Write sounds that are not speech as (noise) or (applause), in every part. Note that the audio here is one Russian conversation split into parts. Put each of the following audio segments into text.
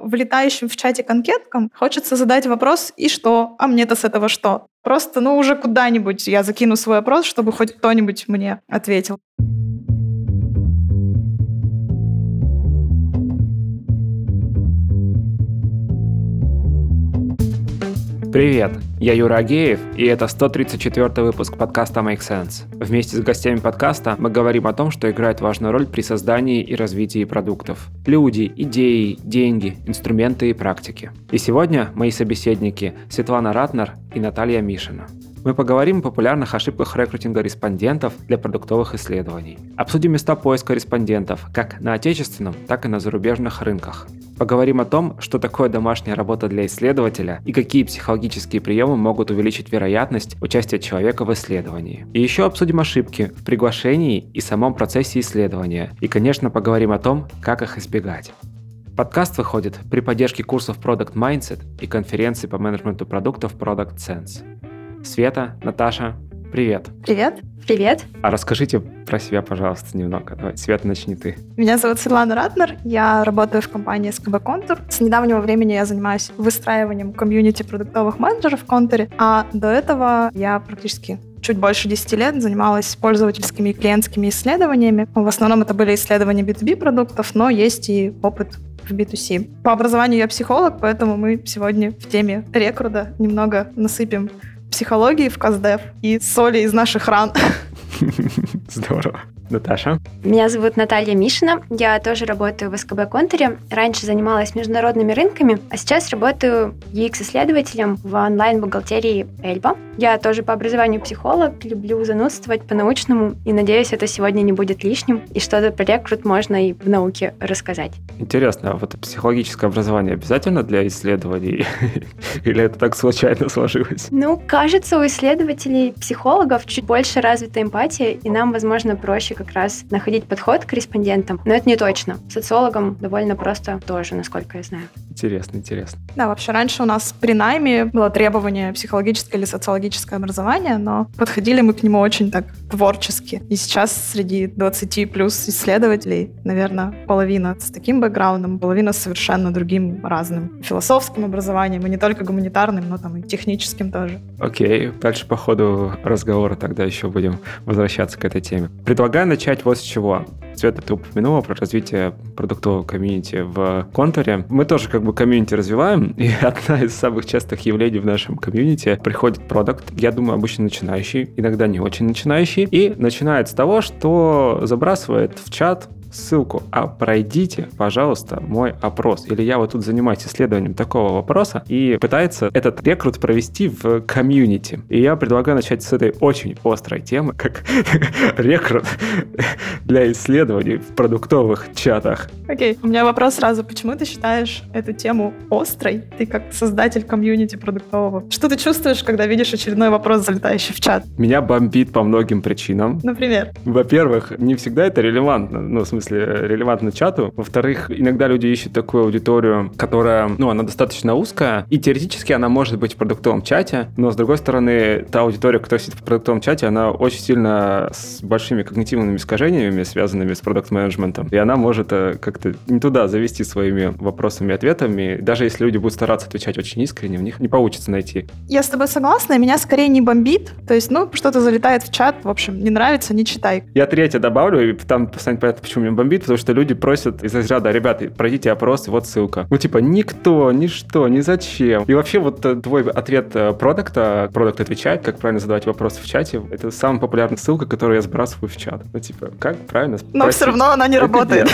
влетающим в чате конкеткам хочется задать вопрос «И что? А мне-то с этого что?» Просто, ну, уже куда-нибудь я закину свой вопрос, чтобы хоть кто-нибудь мне ответил. Привет, я Юра Агеев, и это 134 выпуск подкаста Make Sense. Вместе с гостями подкаста мы говорим о том, что играет важную роль при создании и развитии продуктов. Люди, идеи, деньги, инструменты и практики. И сегодня мои собеседники Светлана Ратнер и Наталья Мишина. Мы поговорим о популярных ошибках рекрутинга респондентов для продуктовых исследований. Обсудим места поиска респондентов как на отечественном, так и на зарубежных рынках. Поговорим о том, что такое домашняя работа для исследователя и какие психологические приемы могут увеличить вероятность участия человека в исследовании. И еще обсудим ошибки в приглашении и самом процессе исследования. И, конечно, поговорим о том, как их избегать. Подкаст выходит при поддержке курсов Product Mindset и конференции по менеджменту продуктов Product Sense. Света, Наташа, привет. Привет. Привет. А расскажите про себя, пожалуйста, немного. Давай, Света, начни ты. Меня зовут Светлана Ратнер, я работаю в компании SKB Contour. С недавнего времени я занимаюсь выстраиванием комьюнити продуктовых менеджеров в Контуре, а до этого я практически чуть больше 10 лет занималась пользовательскими и клиентскими исследованиями. В основном это были исследования B2B продуктов, но есть и опыт в B2C. По образованию я психолог, поэтому мы сегодня в теме рекруда немного насыпем психологии в КАЗДЕВ и соли из наших ран. (laughs) Здорово. Наташа? Меня зовут Наталья Мишина. Я тоже работаю в СКБ Контуре. Раньше занималась международными рынками, а сейчас работаю UX-исследователем в онлайн-бухгалтерии Эльба. Я тоже по образованию психолог, люблю занудствовать по-научному, и надеюсь, это сегодня не будет лишним, и что-то про рекрут можно и в науке рассказать. Интересно, а вот психологическое образование обязательно для исследований? (laughs) Или это так случайно сложилось? Ну, кажется, у исследователей, психологов чуть больше развита эмпатия, и нам, возможно, проще как раз находить подход к респондентам, но это не точно. Социологам довольно просто тоже, насколько я знаю. Интересно, интересно. Да, вообще раньше у нас при найме было требование психологическое или социологическое образование, но подходили мы к нему очень так творчески. И сейчас среди 20 плюс исследователей, наверное, половина с таким бэкграундом, половина с совершенно другим разным философским образованием, и не только гуманитарным, но там и техническим тоже. Окей, дальше по ходу разговора тогда еще будем возвращаться к этой теме. Предлагаю начать вот с чего. Света, ты упомянула про развитие продуктового комьюнити в Контуре. Мы тоже как бы комьюнити развиваем, (laughs) и одна из самых частых явлений в нашем комьюнити приходит продакт, я думаю, обычно начинающий, иногда не очень начинающий, и начинает с того, что забрасывает в чат ссылку, а пройдите, пожалуйста, мой опрос. Или я вот тут занимаюсь исследованием такого вопроса и пытается этот рекрут провести в комьюнити. И я предлагаю начать с этой очень острой темы, как (laughs) рекрут для исследований в продуктовых чатах. Окей, okay. у меня вопрос сразу. Почему ты считаешь эту тему острой? Ты как создатель комьюнити продуктового. Что ты чувствуешь, когда видишь очередной вопрос, залетающий в чат? Меня бомбит по многим причинам. Например? Во-первых, не всегда это релевантно. Ну, в смысле, релевантно чату. Во-вторых, иногда люди ищут такую аудиторию, которая, ну, она достаточно узкая, и теоретически она может быть в продуктовом чате, но, с другой стороны, та аудитория, которая сидит в продуктовом чате, она очень сильно с большими когнитивными искажениями, связанными с продукт-менеджментом, и она может э, как-то не туда завести своими вопросами и ответами. Даже если люди будут стараться отвечать очень искренне, у них не получится найти. Я с тобой согласна, меня скорее не бомбит. То есть, ну, что-то залетает в чат, в общем, не нравится, не читай. Я третье добавлю, и там станет понятно, почему меня бомбит, потому что люди просят из разряда, ребята, пройдите опрос, вот ссылка. Ну, типа, никто, ничто, ни зачем. И вообще вот э, твой ответ э, продукта, продукт отвечает, как правильно задавать вопросы в чате, это самая популярная ссылка, которую я сбрасываю в чат. Ну, типа, как правильно спросить? Но все равно она не это работает.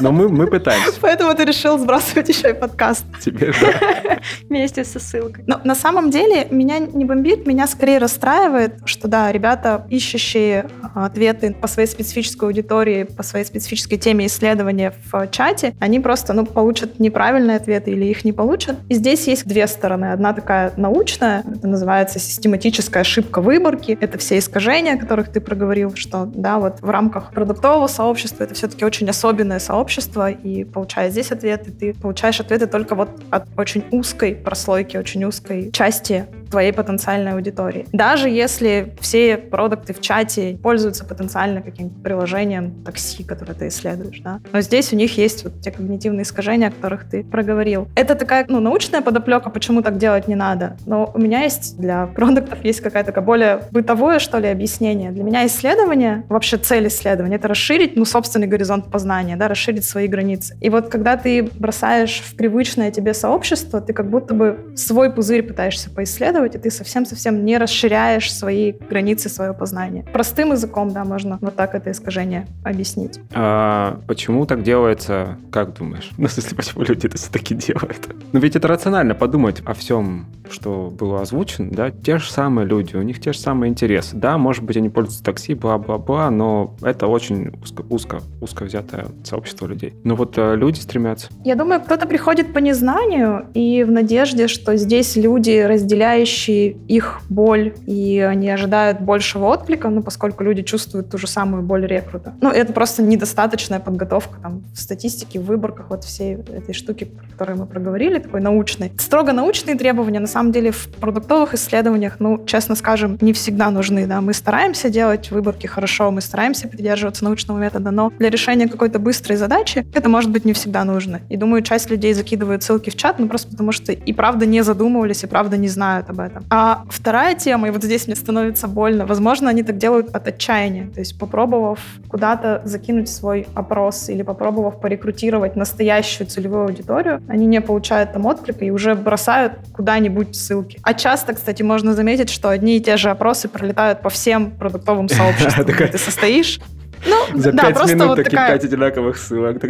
Но мы, мы пытаемся. Поэтому ты решил сбрасывать еще и подкаст. Тебе, да. (laughs) Вместе со ссылкой. Но на самом деле меня не бомбит, меня скорее расстраивает, что да, ребята, ищущие ответы по своей специфической аудитории, по своей специфической теме исследования в чате, они просто ну, получат неправильные ответы или их не получат. И здесь есть две стороны. Одна такая научная, это называется систематическая ошибка выборки. Это все искажения, о которых ты проговорил, что да, вот в рамках продуктового сообщества это все-таки очень особенное сообщество, и получая здесь ответы, ты получаешь ответы только вот от очень узкой прослойки, очень узкой части твоей потенциальной аудитории. Даже если все продукты в чате пользуются потенциально каким-то приложением такси, которые ты исследуешь, да. Но здесь у них есть вот те когнитивные искажения, о которых ты проговорил. Это такая, ну, научная подоплека, почему так делать не надо. Но у меня есть для продуктов есть какая-то такая более бытовое, что ли, объяснение. Для меня исследование, вообще цель исследования, это расширить, ну, собственный горизонт познания, да, расширить свои границы. И вот когда ты бросаешь в привычное тебе сообщество, ты как будто бы свой пузырь пытаешься поисследовать, и ты совсем-совсем не расширяешь свои границы, свое познание. Простым языком, да, можно вот так это искажение объяснить. А почему так делается, как думаешь? (laughs) Ну, в смысле, почему люди это все-таки делают? Ну, ведь это рационально подумать о всем, что было озвучено, да, те же самые люди, у них те же самые интересы. Да, может быть, они пользуются такси, бла-бла-бла, но это очень узко, узко, узко взятое сообщество людей. Но вот э, люди стремятся. Я думаю, кто-то приходит по незнанию и в надежде, что здесь люди, разделяющие их боль, и они ожидают большего отклика, ну, поскольку люди чувствуют ту же самую боль рекрута. Ну, это просто недостаточная подготовка там в статистике, в выборках вот всей этой штуки, про которую мы проговорили, такой научной. Строго научные требования, на самом деле, в продуктовых исследованиях, ну, честно скажем, не всегда нужны, да. Мы стараемся делать выборки хорошо, мы стараемся придерживаться научного метода, но для решения какой-то быстрой задачи это может быть не всегда нужно. И думаю, часть людей закидывают ссылки в чат, ну, просто потому что и правда не задумывались, и правда не знают об этом. А вторая тема, и вот здесь мне становится больно, возможно, они так делают от отчаяния, то есть попробовав куда-то закинуть свой опрос или попробовав порекрутировать настоящую целевую аудиторию, они не получают там отклика и уже бросают куда-нибудь ссылки. А часто, кстати, можно заметить, что одни и те же опросы пролетают по всем продуктовым (laughs) сообществам, где ты состоишь. Ну, За да, пять минут такие пять одинаковых ссылок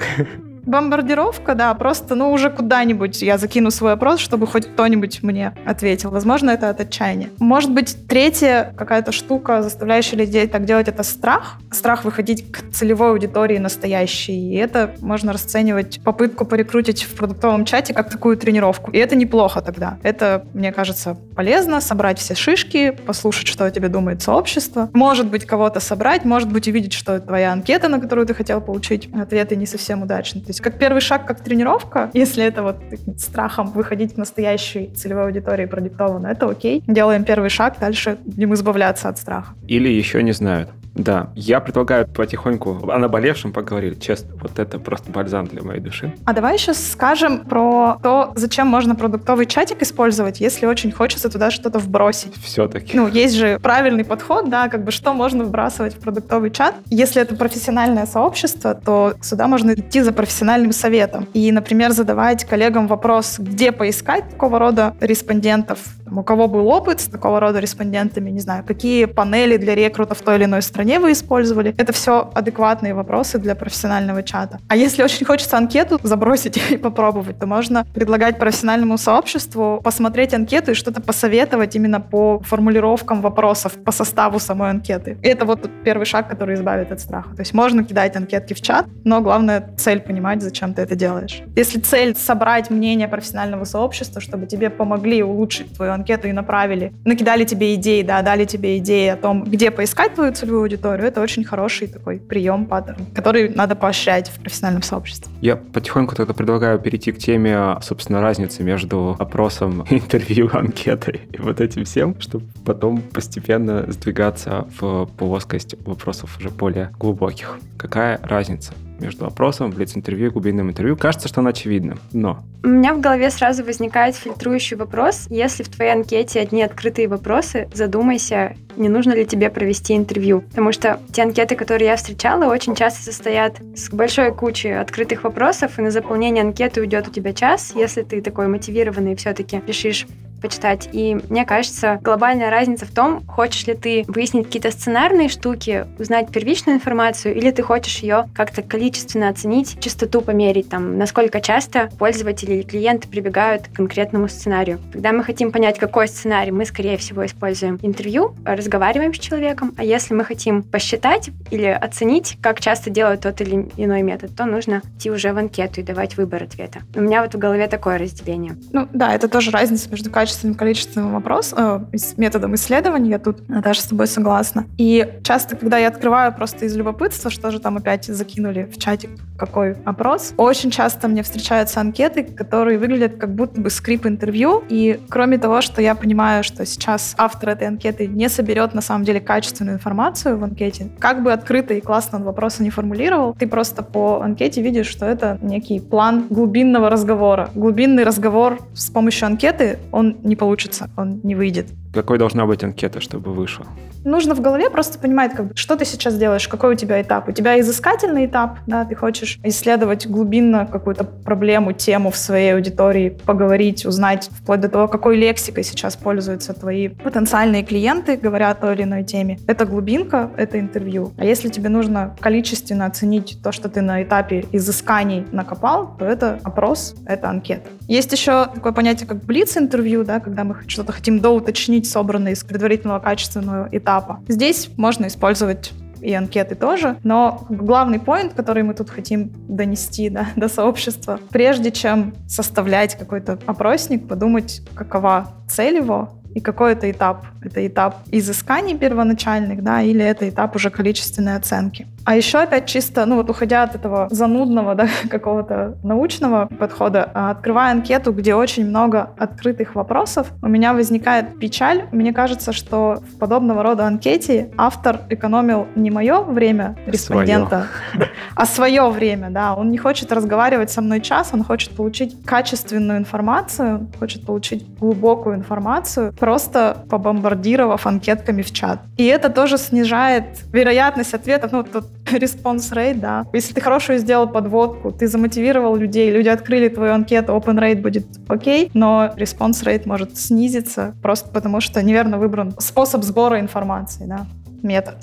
бомбардировка, да, просто, ну, уже куда-нибудь я закину свой опрос, чтобы хоть кто-нибудь мне ответил. Возможно, это от отчаяния. Может быть, третья какая-то штука, заставляющая людей так делать, это страх. Страх выходить к целевой аудитории настоящей. И это можно расценивать попытку порекрутить в продуктовом чате как такую тренировку. И это неплохо тогда. Это, мне кажется, полезно собрать все шишки, послушать, что о тебе думает сообщество. Может быть, кого-то собрать, может быть, увидеть, что твоя анкета, на которую ты хотел получить ответы, не совсем удачны есть как первый шаг, как тренировка, если это вот страхом выходить в настоящей целевой аудитории продиктовано, это окей. Делаем первый шаг, дальше будем избавляться от страха. Или еще не знают. Да, я предлагаю потихоньку о наболевшем поговорить. Честно, вот это просто бальзам для моей души. А давай сейчас скажем про то, зачем можно продуктовый чатик использовать, если очень хочется туда что-то вбросить. Все-таки. Ну, есть же правильный подход, да, как бы что можно вбрасывать в продуктовый чат. Если это профессиональное сообщество, то сюда можно идти за профессиональным советом. И, например, задавать коллегам вопрос, где поискать такого рода респондентов, у кого был опыт с такого рода респондентами, не знаю, какие панели для рекрута в той или иной стране вы использовали. Это все адекватные вопросы для профессионального чата. А если очень хочется анкету забросить (laughs) и попробовать, то можно предлагать профессиональному сообществу посмотреть анкету и что-то посоветовать именно по формулировкам вопросов, по составу самой анкеты. И это вот первый шаг, который избавит от страха. То есть можно кидать анкетки в чат, но главное цель понимать, зачем ты это делаешь. Если цель собрать мнение профессионального сообщества, чтобы тебе помогли улучшить твою анкету и направили, накидали тебе идеи, да, дали тебе идеи о том, где поискать твою целевую аудиторию, это очень хороший такой прием, паттерн, который надо поощрять в профессиональном сообществе. Я потихоньку тогда предлагаю перейти к теме, собственно, разницы между опросом, (laughs) интервью, анкетой и вот этим всем, чтобы потом постепенно сдвигаться в плоскость вопросов уже более глубоких. Какая разница? Между опросом, блиц-интервью и глубинным интервью. Кажется, что она очевидна, но... У меня в голове сразу возникает фильтрующий вопрос. Если в твоей анкете одни открытые вопросы, задумайся, не нужно ли тебе провести интервью. Потому что те анкеты, которые я встречала, очень часто состоят с большой кучей открытых вопросов, и на заполнение анкеты уйдет у тебя час, если ты такой мотивированный все-таки решишь почитать. И мне кажется, глобальная разница в том, хочешь ли ты выяснить какие-то сценарные штуки, узнать первичную информацию, или ты хочешь ее как-то количественно оценить, частоту померить, там, насколько часто пользователи или клиенты прибегают к конкретному сценарию. Когда мы хотим понять, какой сценарий, мы, скорее всего, используем интервью, разговариваем с человеком, а если мы хотим посчитать или оценить, как часто делают тот или иной метод, то нужно идти уже в анкету и давать выбор ответа. У меня вот в голове такое разделение. Ну да, это тоже разница между качеством качественным количеством вопрос, э, методом исследования, я тут даже с тобой согласна. И часто, когда я открываю просто из любопытства, что же там опять закинули в чатик, какой опрос, очень часто мне встречаются анкеты, которые выглядят как будто бы скрип интервью. И кроме того, что я понимаю, что сейчас автор этой анкеты не соберет на самом деле качественную информацию в анкете, как бы открыто и классно он вопросы не формулировал, ты просто по анкете видишь, что это некий план глубинного разговора. Глубинный разговор с помощью анкеты, он не получится, он не выйдет. Какой должна быть анкета, чтобы вышла? Нужно в голове просто понимать, как бы, что ты сейчас делаешь, какой у тебя этап. У тебя изыскательный этап, да, ты хочешь исследовать глубинно какую-то проблему, тему в своей аудитории, поговорить, узнать, вплоть до того, какой лексикой сейчас пользуются твои потенциальные клиенты, говоря о той или иной теме. Это глубинка, это интервью. А если тебе нужно количественно оценить то, что ты на этапе изысканий накопал, то это опрос, это анкета. Есть еще такое понятие, как блиц-интервью, да, когда мы что-то хотим доуточнить, собранное из предварительного качественного этапа. Здесь можно использовать и анкеты тоже. Но главный поинт, который мы тут хотим донести да, (laughs) до сообщества, прежде чем составлять какой-то опросник, подумать, какова цель его, и какой это этап. Это этап изысканий первоначальных, да, или это этап уже количественной оценки. А еще опять чисто, ну вот уходя от этого занудного, да, (laughs) какого-то научного подхода, а, открывая анкету, где очень много открытых вопросов, у меня возникает печаль. Мне кажется, что в подобного рода анкете автор экономил не мое время респондента, свое. (laughs) а свое время, да. Он не хочет разговаривать со мной час, он хочет получить качественную информацию, хочет получить глубокую информацию, просто побомбардировав анкетками в чат. И это тоже снижает вероятность ответов. Ну, тут (laughs) response rate, да. Если ты хорошую сделал подводку, ты замотивировал людей, люди открыли твою анкету, open rate будет окей, но response rate может снизиться просто потому, что неверно выбран способ сбора информации, да, метод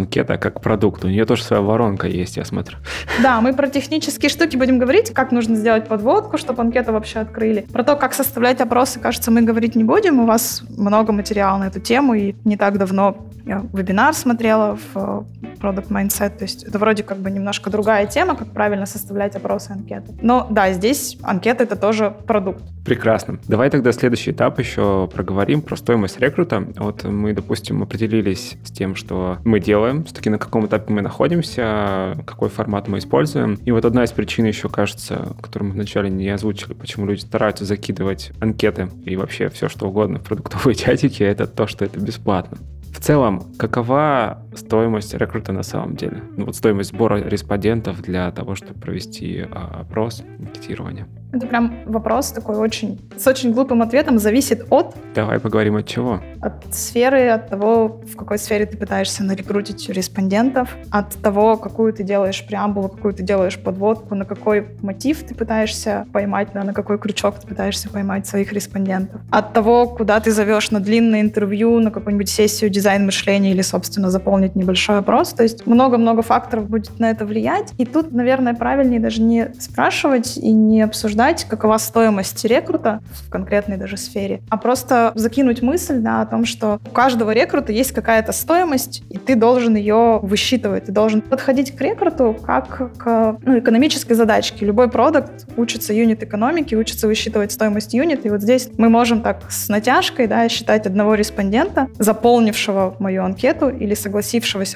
анкета как продукт. У нее тоже своя воронка есть, я смотрю. Да, мы про технические штуки будем говорить, как нужно сделать подводку, чтобы анкету вообще открыли. Про то, как составлять опросы, кажется, мы говорить не будем. У вас много материала на эту тему, и не так давно я вебинар смотрела в э, Product Mindset, то есть это вроде как бы немножко другая тема, как правильно составлять опросы анкеты. Но да, здесь анкета — это тоже продукт. Прекрасно. Давай тогда следующий этап еще проговорим про стоимость рекрута. Вот мы, допустим, определились с тем, что мы делаем делаем, все-таки на каком этапе мы находимся, какой формат мы используем. И вот одна из причин еще, кажется, которую мы вначале не озвучили, почему люди стараются закидывать анкеты и вообще все, что угодно в продуктовые (laughs) чатики, это то, что это бесплатно. В целом, какова стоимость рекрута на самом деле? Ну, вот стоимость сбора респондентов для того, чтобы провести а, опрос, анкетирование. Это прям вопрос такой очень, с очень глупым ответом, зависит от... Давай поговорим от чего? От сферы, от того, в какой сфере ты пытаешься нарекрутить респондентов, от того, какую ты делаешь преамбулу, какую ты делаешь подводку, на какой мотив ты пытаешься поймать, да, на какой крючок ты пытаешься поймать своих респондентов, от того, куда ты зовешь на длинное интервью, на какую-нибудь сессию дизайн мышления или, собственно, заполнить небольшой опрос. То есть много-много факторов будет на это влиять. И тут, наверное, правильнее даже не спрашивать и не обсуждать какова стоимость рекрута в конкретной даже сфере, а просто закинуть мысль да, о том, что у каждого рекрута есть какая-то стоимость, и ты должен ее высчитывать. Ты должен подходить к рекруту как к ну, экономической задачке. Любой продукт учится юнит-экономике, учится высчитывать стоимость юнит, и вот здесь мы можем так с натяжкой да, считать одного респондента, заполнившего мою анкету или согласившегося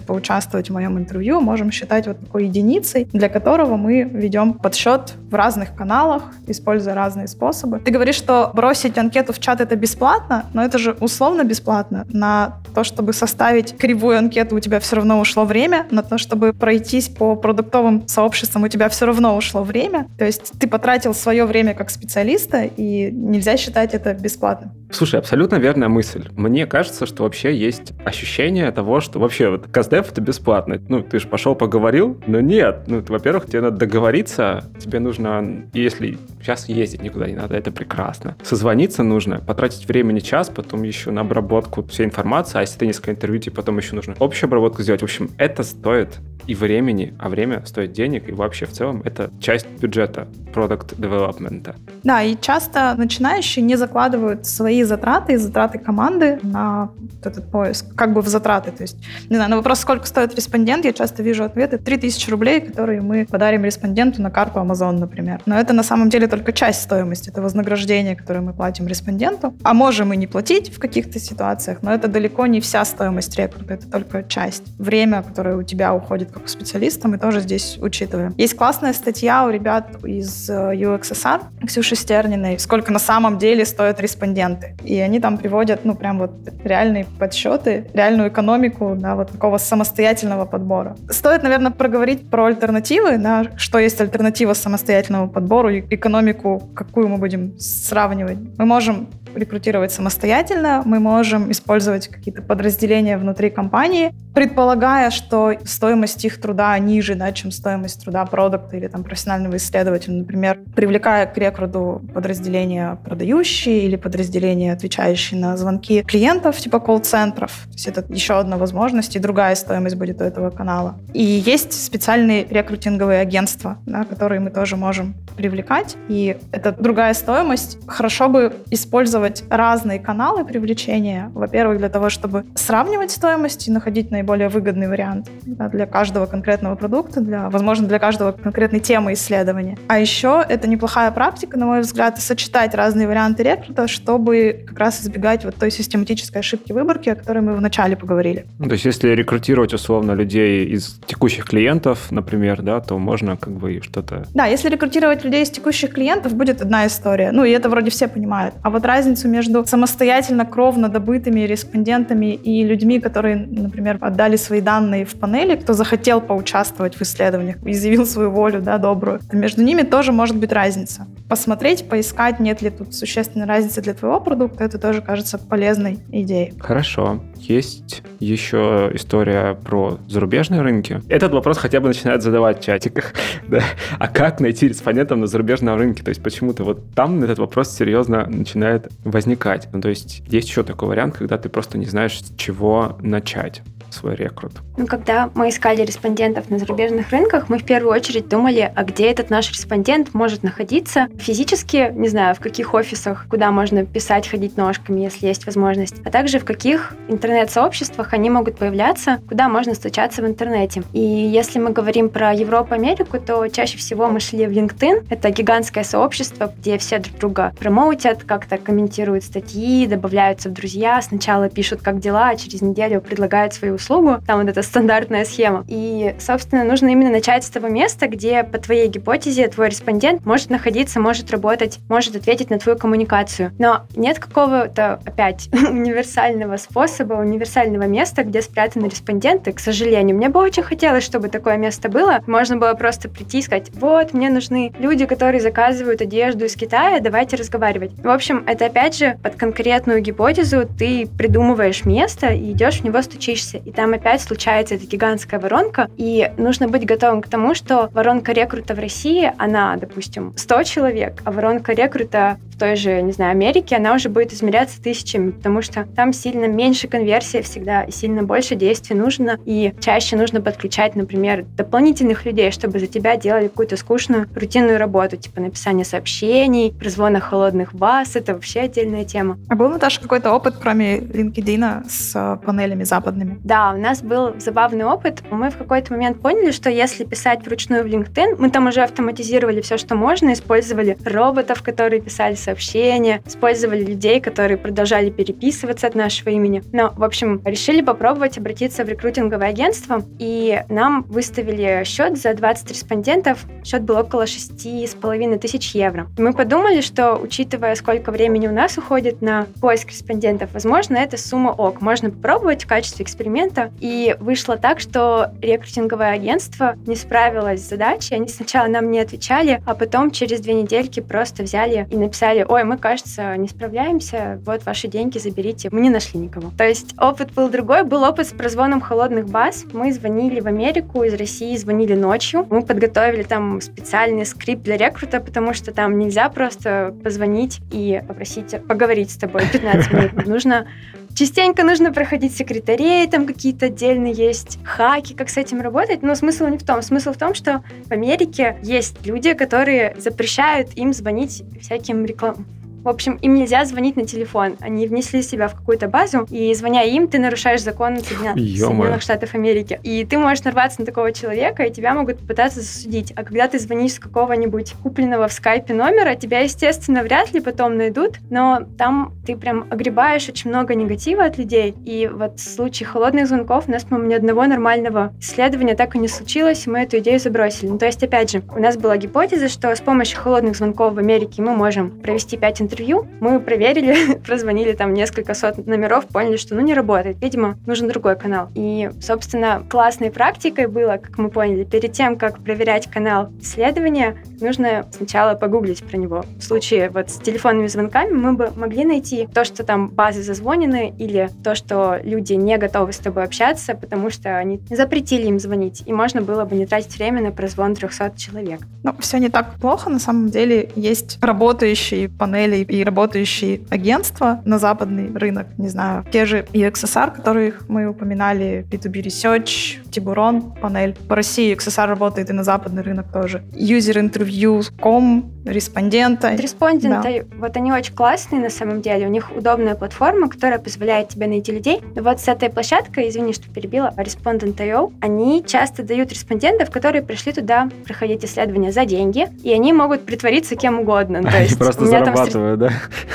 поучаствовать в моем интервью, можем считать вот такой единицей, для которого мы ведем подсчет в разных каналах, используя разные способы. Ты говоришь, что бросить анкету в чат это бесплатно, но это же условно бесплатно. На то, чтобы составить кривую анкету, у тебя все равно ушло время. На то, чтобы пройтись по продуктовым сообществам, у тебя все равно ушло время. То есть ты потратил свое время как специалиста, и нельзя считать это бесплатным. Слушай, абсолютно верная мысль. Мне кажется, что вообще есть ощущение того, что вообще вот Каздев это бесплатно. Ну, ты же пошел поговорил, но нет. Ну, во-первых, тебе надо договориться, тебе нужно, если сейчас ездить никуда не надо, это прекрасно. Созвониться нужно, потратить времени час, потом еще на обработку всей информации, а если ты несколько интервью, тебе потом еще нужно общую обработку сделать. В общем, это стоит и времени, а время стоит денег, и вообще в целом это часть бюджета продукт девелопмента. Да, и часто начинающие не закладывают свои затраты и затраты команды на этот поиск, как бы в затраты. То есть, не знаю, на вопрос, сколько стоит респондент, я часто вижу ответы 3000 рублей, которые мы подарим респонденту на карту Amazon, например. Но это на самом деле только часть стоимости, это вознаграждение, которое мы платим респонденту. А можем и не платить в каких-то ситуациях, но это далеко не вся стоимость рекрута, это только часть. Время, которое у тебя уходит как у специалиста, мы тоже здесь учитываем. Есть классная статья у ребят из э, UXSR, Ксюши Стерниной, сколько на самом деле стоят респонденты. И они там приводят, ну, прям вот реальные подсчеты, реальную экономику, да, вот такого самостоятельного подбора. Стоит, наверное, проговорить про альтернативы, да, что есть альтернатива самостоятельному подбору экономику, какую мы будем сравнивать. Мы можем рекрутировать самостоятельно, мы можем использовать какие-то подразделения внутри компании, предполагая, что стоимость их труда ниже, да, чем стоимость труда продукта или там, профессионального исследователя. Например, привлекая к рекруту подразделения продающие или подразделения, отвечающие на звонки клиентов, типа колл-центров. То есть это еще одна возможность, и другая стоимость будет у этого канала. И есть специальные рекрутинговые агентства, да, которые мы тоже можем привлекать, и это другая стоимость. Хорошо бы использовать разные каналы привлечения. Во-первых, для того, чтобы сравнивать стоимость и находить наиболее выгодный вариант да, для каждого конкретного продукта, для, возможно, для каждого конкретной темы исследования. А еще это неплохая практика, на мой взгляд, сочетать разные варианты рекрута, чтобы как раз избегать вот той систематической ошибки выборки, о которой мы вначале поговорили. Ну, то есть, если рекрутировать условно людей из текущих клиентов, например, да, то можно как бы что-то... Да, если рекрутировать людей из текущих клиентов, будет одна история. Ну, и это вроде все понимают. А вот разницу между самостоятельно, кровно добытыми респондентами и людьми, которые, например, отдали свои данные в панели, кто захотел поучаствовать в исследованиях, изъявил свою волю, да, добрую, между ними тоже может быть разница. Посмотреть, поискать, нет ли тут существенной разницы для твоего продукта, это тоже кажется полезной идеей. Хорошо. Есть еще история про зарубежные рынки. Этот вопрос хотя бы начинают задавать в чатиках. (laughs) да? А как найти респондентов на зарубежном рынке? То есть почему-то вот там этот вопрос серьезно начинает возникать. Ну, то есть есть еще такой вариант, когда ты просто не знаешь, с чего начать свой рекрут? Ну, когда мы искали респондентов на зарубежных рынках, мы в первую очередь думали, а где этот наш респондент может находиться физически, не знаю, в каких офисах, куда можно писать, ходить ножками, если есть возможность, а также в каких интернет-сообществах они могут появляться, куда можно стучаться в интернете. И если мы говорим про Европу, Америку, то чаще всего мы шли в LinkedIn. Это гигантское сообщество, где все друг друга промоутят, как-то комментируют статьи, добавляются в друзья, сначала пишут, как дела, а через неделю предлагают свои услуги услугу, там вот эта стандартная схема. И, собственно, нужно именно начать с того места, где по твоей гипотезе твой респондент может находиться, может работать, может ответить на твою коммуникацию. Но нет какого-то, опять, (laughs) универсального способа, универсального места, где спрятаны респонденты. К сожалению, мне бы очень хотелось, чтобы такое место было. Можно было просто прийти и сказать, вот, мне нужны люди, которые заказывают одежду из Китая, давайте разговаривать. В общем, это опять же под конкретную гипотезу ты придумываешь место и идешь в него стучишься. И там опять случается эта гигантская воронка, и нужно быть готовым к тому, что воронка рекрута в России, она, допустим, 100 человек, а воронка рекрута в той же, не знаю, Америке, она уже будет измеряться тысячами, потому что там сильно меньше конверсия всегда, сильно больше действий нужно, и чаще нужно подключать, например, дополнительных людей, чтобы за тебя делали какую-то скучную рутинную работу, типа написание сообщений, прозвона холодных баз, это вообще отдельная тема. А был, Наташа, какой-то опыт, кроме LinkedIn, с э, панелями западными? Да, у нас был забавный опыт. Мы в какой-то момент поняли, что если писать вручную в LinkedIn, мы там уже автоматизировали все, что можно, использовали роботов, которые писали сообщения, использовали людей, которые продолжали переписываться от нашего имени. Но, в общем, решили попробовать обратиться в рекрутинговое агентство, и нам выставили счет за 20 респондентов. Счет был около 6,5 тысяч евро. Мы подумали, что, учитывая, сколько времени у нас уходит на поиск респондентов, возможно, эта сумма ок. Можно попробовать в качестве эксперимента документа, и вышло так, что рекрутинговое агентство не справилось с задачей, они сначала нам не отвечали, а потом через две недельки просто взяли и написали, ой, мы, кажется, не справляемся, вот ваши деньги заберите. Мы не нашли никого. То есть опыт был другой, был опыт с прозвоном холодных баз. Мы звонили в Америку, из России звонили ночью. Мы подготовили там специальный скрипт для рекрута, потому что там нельзя просто позвонить и попросить поговорить с тобой 15 минут. Нужно Частенько нужно проходить секретарей, там какие-то отдельные есть хаки, как с этим работать. Но смысл не в том. Смысл в том, что в Америке есть люди, которые запрещают им звонить всяким реклам В общем, им нельзя звонить на телефон. Они внесли себя в какую-то базу, и звоня им, ты нарушаешь закон Соединенных Штатов Америки. И ты можешь нарваться на такого человека, и тебя могут попытаться засудить. А когда ты звонишь с какого-нибудь купленного в скайпе номера, тебя, естественно, вряд ли потом найдут, но там ты прям огребаешь очень много негатива от людей. И вот в случае холодных звонков у нас, по-моему, ни одного нормального исследования так и не случилось, и мы эту идею забросили. Ну, то есть, опять же, у нас была гипотеза, что с помощью холодных звонков в Америке мы можем провести 5 интервью. Мы проверили, (laughs) прозвонили там несколько сот номеров, поняли, что ну не работает. Видимо, нужен другой канал. И, собственно, классной практикой было, как мы поняли, перед тем, как проверять канал исследования, нужно сначала погуглить про него. В случае вот с телефонными звонками мы бы могли найти то, что там базы зазвонены, или то, что люди не готовы с тобой общаться, потому что они запретили им звонить, и можно было бы не тратить время на прозвон 300 человек. Ну, все не так плохо. На самом деле есть работающие панели и работающие агентства на западный рынок. Не знаю, те же EXSR, которых мы упоминали, B2B Research, Тибурон, панель. По России XSR работает и на западный рынок тоже. User Interview.com, респондента. Респонденты, да. вот они очень классные на самом деле. У них удобная платформа, которая позволяет тебе найти людей. Вот с этой площадкой, извини, что перебила, Respondent.io, они часто дают респондентов, которые пришли туда проходить исследования за деньги, и они могут притвориться кем угодно. То есть просто зарабатывают, да?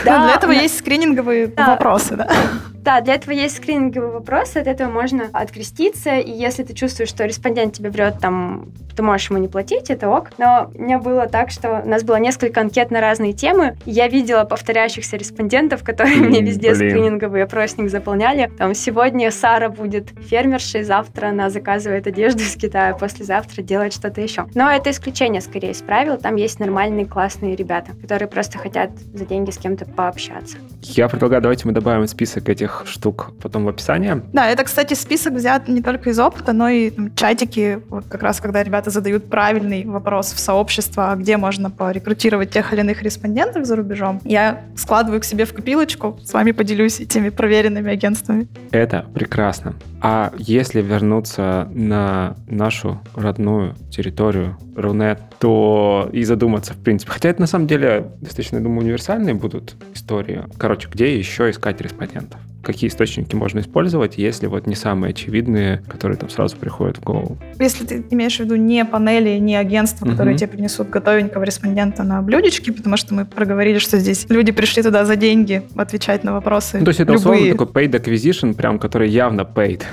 Да, для этого есть скрининговые да. вопросы, да? Да, для этого есть скрининговые вопросы, от этого можно откреститься, и если ты чувствуешь, что респондент тебе врет, там, ты можешь ему не платить, это ок. Но у меня было так, что у нас было несколько анкет на разные темы, и я видела повторяющихся респондентов, которые mm, мне везде блин. скрининговый опросник заполняли. Там, сегодня Сара будет фермершей, завтра она заказывает одежду из Китая, послезавтра делает что-то еще. Но это исключение, скорее, из правил. Там есть нормальные, классные ребята, которые просто хотят за деньги с кем-то пообщаться. Я предлагаю, давайте мы добавим список этих штук потом в описании. Да, это, кстати, список взят не только из опыта, но и там, чатики, вот как раз когда ребята задают правильный вопрос в сообщество, где можно порекрутировать тех или иных респондентов за рубежом, я складываю к себе в копилочку, с вами поделюсь этими проверенными агентствами. Это прекрасно. А если вернуться на нашу родную территорию Рунет, то и задуматься, в принципе. Хотя это на самом деле достаточно, я думаю, универсальные будут истории. Короче, где еще искать респондентов? Какие источники можно использовать, если вот не самые очевидные, которые там сразу приходят в голову. Если ты имеешь в виду не панели, не агентства, угу. которые тебе принесут готовенького респондента на блюдечке, потому что мы проговорили, что здесь люди пришли туда за деньги отвечать на вопросы. Ну, то есть это любые. условно такой paid acquisition, прям, который явно paid.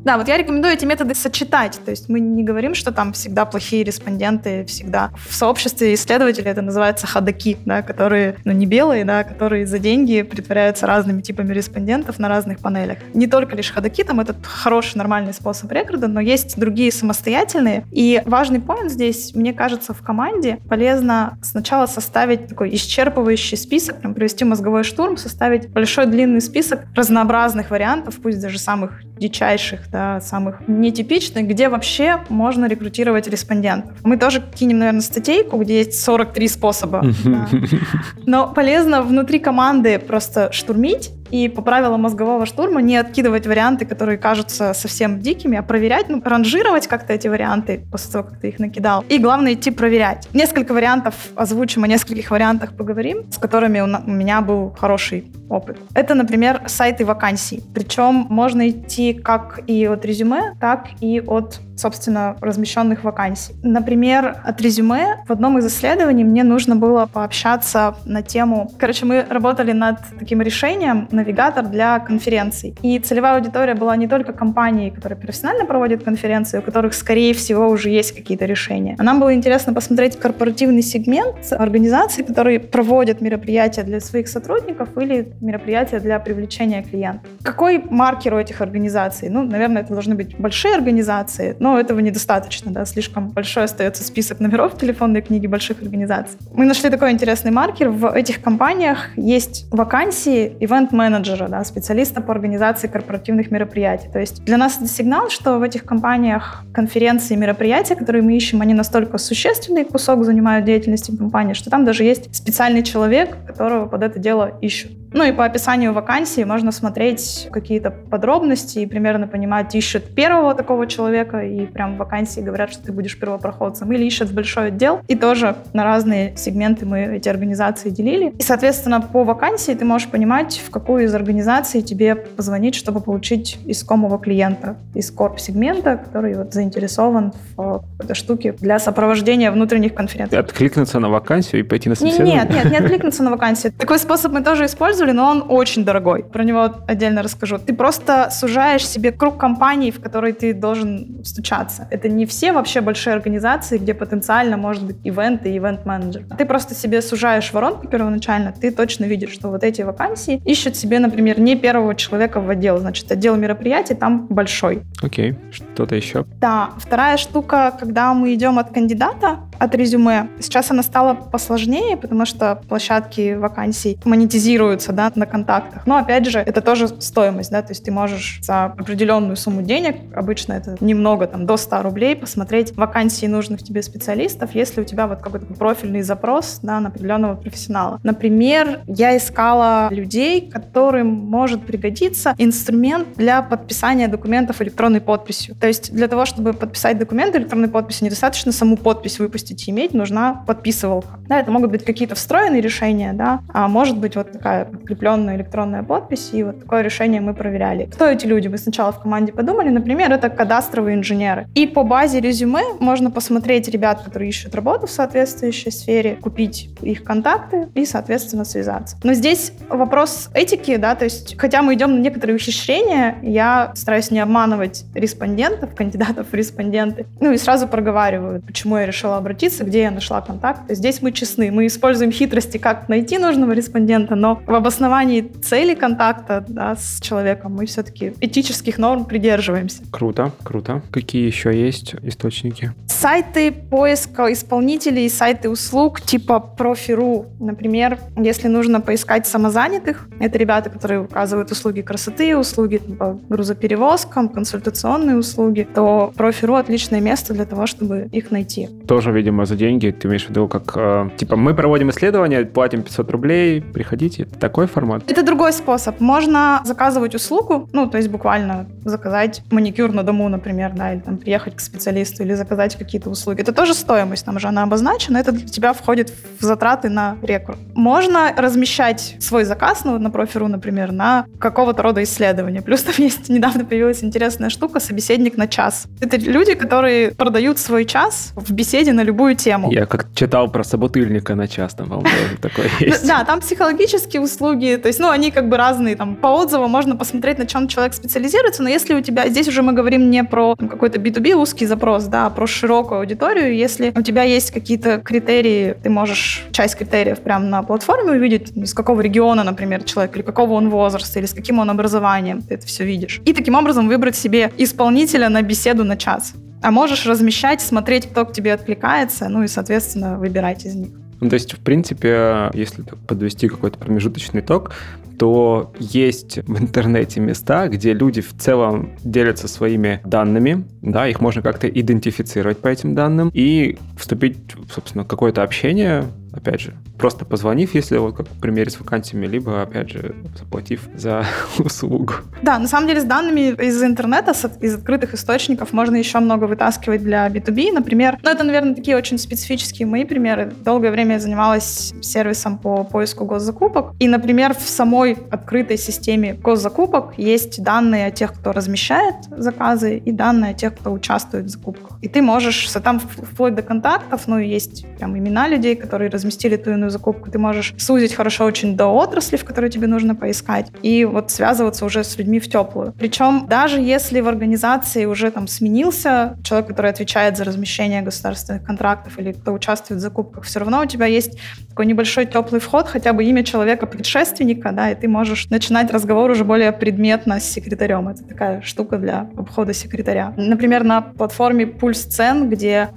Да, вот я рекомендую эти методы сочетать. То есть мы не говорим, что там всегда плохие респонденты, всегда. В сообществе исследователей это называется ходаки, да, которые, ну, не белые, да, которые за деньги притворяются разными типами респондентов, компонентов на разных панелях. Не только лишь ходаки, там этот хороший, нормальный способ рекорда, но есть другие самостоятельные. И важный поинт здесь, мне кажется, в команде полезно сначала составить такой исчерпывающий список, прям провести мозговой штурм, составить большой длинный список разнообразных вариантов, пусть даже самых дичайших, да, самых нетипичных, где вообще можно рекрутировать респондентов. Мы тоже кинем, наверное, статейку, где есть 43 способа. Но полезно внутри команды просто штурмить и по правилам мозгового штурма не откидывать варианты, которые кажутся совсем дикими, а проверять, ну, ранжировать как-то эти варианты после того, как ты их накидал. И главное идти проверять. Несколько вариантов озвучим, о нескольких вариантах поговорим, с которыми у, у меня был хороший опыт. Это, например, сайты вакансий. Причем можно идти как и от резюме, так и от собственно, размещенных вакансий. Например, от резюме в одном из исследований мне нужно было пообщаться на тему... Короче, мы работали над таким решением навигатор для конференций. И целевая аудитория была не только компании, которые профессионально проводят конференции, у которых, скорее всего, уже есть какие-то решения. А нам было интересно посмотреть корпоративный сегмент организаций, которые проводят мероприятия для своих сотрудников или мероприятия для привлечения клиентов. Какой маркер у этих организаций? Ну, наверное, это должны быть большие организации, но этого недостаточно, да, слишком большой остается список номеров телефонной книги больших организаций. Мы нашли такой интересный маркер. В этих компаниях есть вакансии ивент-менеджера, да, специалиста по организации корпоративных мероприятий. То есть для нас это сигнал, что в этих компаниях конференции и мероприятия, которые мы ищем, они настолько существенный кусок занимают деятельности компании, что там даже есть специальный человек, которого под это дело ищут. Ну и по описанию вакансии можно смотреть какие-то подробности и примерно понимать, ищут первого такого человека, и прям в вакансии говорят, что ты будешь первопроходцем, или ищут в большой отдел, и тоже на разные сегменты мы эти организации делили. И, соответственно, по вакансии ты можешь понимать, в какую из организаций тебе позвонить, чтобы получить искомого клиента из корп-сегмента, который вот заинтересован в какой-то штуке для сопровождения внутренних конференций. Откликнуться на вакансию и пойти на собеседование? Нет, нет, не откликнуться на вакансию. Такой способ мы тоже использовали, но он очень дорогой. Про него отдельно расскажу. Ты просто сужаешь себе круг компаний, в которые ты должен стучаться. Это не все вообще большие организации, где потенциально может быть ивент и ивент-менеджер. Ты просто себе сужаешь воронку первоначально, ты точно видишь, что вот эти вакансии ищут себе, например, не первого человека в отдел, значит, отдел мероприятий там большой. Окей, что-то еще? Да, вторая штука, когда мы идем от кандидата, от резюме. Сейчас она стала посложнее, потому что площадки вакансий монетизируются да, на контактах. Но опять же, это тоже стоимость, да, то есть ты можешь за определенную сумму денег, обычно это немного, там, до 100 рублей, посмотреть вакансии нужных тебе специалистов, если у тебя вот какой-то профильный запрос да, на определенного профессионала. Например, я искала людей, которым может пригодиться инструмент для подписания документов электронной подписью. То есть для того, чтобы подписать документ электронной подписью, недостаточно саму подпись выпустить выпустить и иметь, нужна подписывалка. Да, это могут быть какие-то встроенные решения, да, а может быть вот такая подкрепленная электронная подпись, и вот такое решение мы проверяли. Кто эти люди? Мы сначала в команде подумали, например, это кадастровые инженеры. И по базе резюме можно посмотреть ребят, которые ищут работу в соответствующей сфере, купить их контакты и, соответственно, связаться. Но здесь вопрос этики, да, то есть, хотя мы идем на некоторые ухищрения, я стараюсь не обманывать респондентов, кандидатов в респонденты, ну и сразу проговариваю, почему я решила обратиться обратиться, где я нашла контакт. Здесь мы честны. Мы используем хитрости, как найти нужного респондента, но в обосновании цели контакта да, с человеком мы все-таки этических норм придерживаемся. Круто, круто. Какие еще есть источники? Сайты поиска исполнителей, сайты услуг типа Профи.ру. Например, если нужно поискать самозанятых, это ребята, которые указывают услуги красоты, услуги по грузоперевозкам, консультационные услуги, то Профи.ру отличное место для того, чтобы их найти. Тоже видимо, за деньги. Ты имеешь в виду, как, э, типа, мы проводим исследование, платим 500 рублей, приходите. Такой формат? Это другой способ. Можно заказывать услугу, ну, то есть буквально заказать маникюр на дому, например, да, или там приехать к специалисту, или заказать какие-то услуги. Это тоже стоимость, там же она обозначена, это для тебя входит в затраты на рекрут. Можно размещать свой заказ, ну, на профиру, например, на какого-то рода исследование. Плюс там есть, недавно появилась интересная штука, собеседник на час. Это люди, которые продают свой час в беседе на любой любую тему. Я как читал про собутыльника на час, там, по-моему, (laughs) такое есть. Да, там психологические услуги, то есть, ну, они как бы разные, там, по отзывам можно посмотреть, на чем человек специализируется, но если у тебя, здесь уже мы говорим не про какой-то B2B узкий запрос, да, а про широкую аудиторию, если у тебя есть какие-то критерии, ты можешь часть критериев прямо на платформе увидеть, из какого региона, например, человек, или какого он возраста, или с каким он образованием, ты это все видишь. И таким образом выбрать себе исполнителя на беседу на час. А можешь размещать, смотреть, кто к тебе откликается, ну и, соответственно, выбирать из них. Ну, то есть, в принципе, если подвести какой-то промежуточный итог, то есть в интернете места, где люди в целом делятся своими данными, да, их можно как-то идентифицировать по этим данным и вступить, собственно, в какое-то общение, опять же, просто позвонив, если вот как в примере с вакансиями, либо, опять же, заплатив за (laughs) услугу. Да, на самом деле с данными из интернета, из открытых источников можно еще много вытаскивать для B2B, например. Но это, наверное, такие очень специфические мои примеры. Долгое время я занималась сервисом по поиску госзакупок. И, например, в самой открытой системе госзакупок есть данные о тех, кто размещает заказы, и данные о тех, кто участвует в закупках. И ты можешь, там вплоть до контактов, ну, есть прям имена людей, которые разместили ту иную закупку, ты можешь сузить хорошо очень до отрасли, в которой тебе нужно поискать, и вот связываться уже с людьми в теплую. Причем даже если в организации уже там сменился человек, который отвечает за размещение государственных контрактов или кто участвует в закупках, все равно у тебя есть такой небольшой теплый вход, хотя бы имя человека предшественника, да, и ты можешь начинать разговор уже более предметно с секретарем. Это такая штука для обхода секретаря. Например, на платформе Пульс Цен, где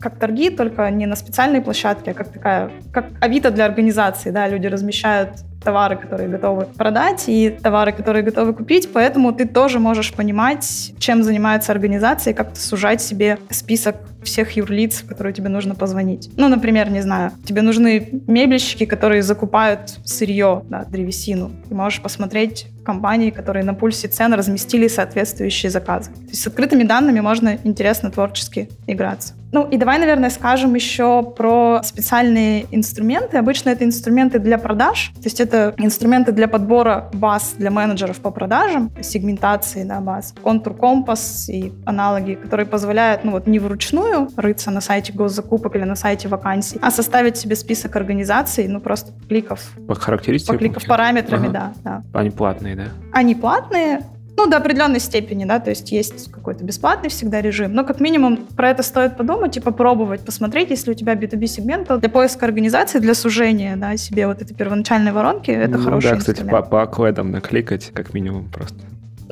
как торги, только не на специальной площадке, а как такая, как Авито для организации, да, люди размещают товары, которые готовы продать, и товары, которые готовы купить, поэтому ты тоже можешь понимать, чем занимается организация, и как-то сужать себе список всех юрлиц, в которые тебе нужно позвонить. Ну, например, не знаю, тебе нужны мебельщики, которые закупают сырье, да, древесину. Ты можешь посмотреть компании, которые на пульсе цен разместили соответствующие заказы. То есть с открытыми данными можно интересно творчески играться. Ну и давай, наверное, скажем еще про специальные инструменты. Обычно это инструменты для продаж, то есть это инструменты для подбора баз для менеджеров по продажам, сегментации да, баз, контур компас и аналоги, которые позволяют ну вот не вручную рыться на сайте госзакупок или на сайте вакансий, а составить себе список организаций, ну просто кликов. По характеристикам? По кликов параметрами, ага. да, да. Они платные, да? Они платные, ну, до определенной степени, да, то есть есть какой-то бесплатный всегда режим, но как минимум про это стоит подумать и попробовать, посмотреть, если у тебя B2B сегмент, для поиска организации, для сужения, да, себе вот этой первоначальной воронки, это ну, хороший да, инструмент. кстати, по, по акведам накликать, как минимум, просто.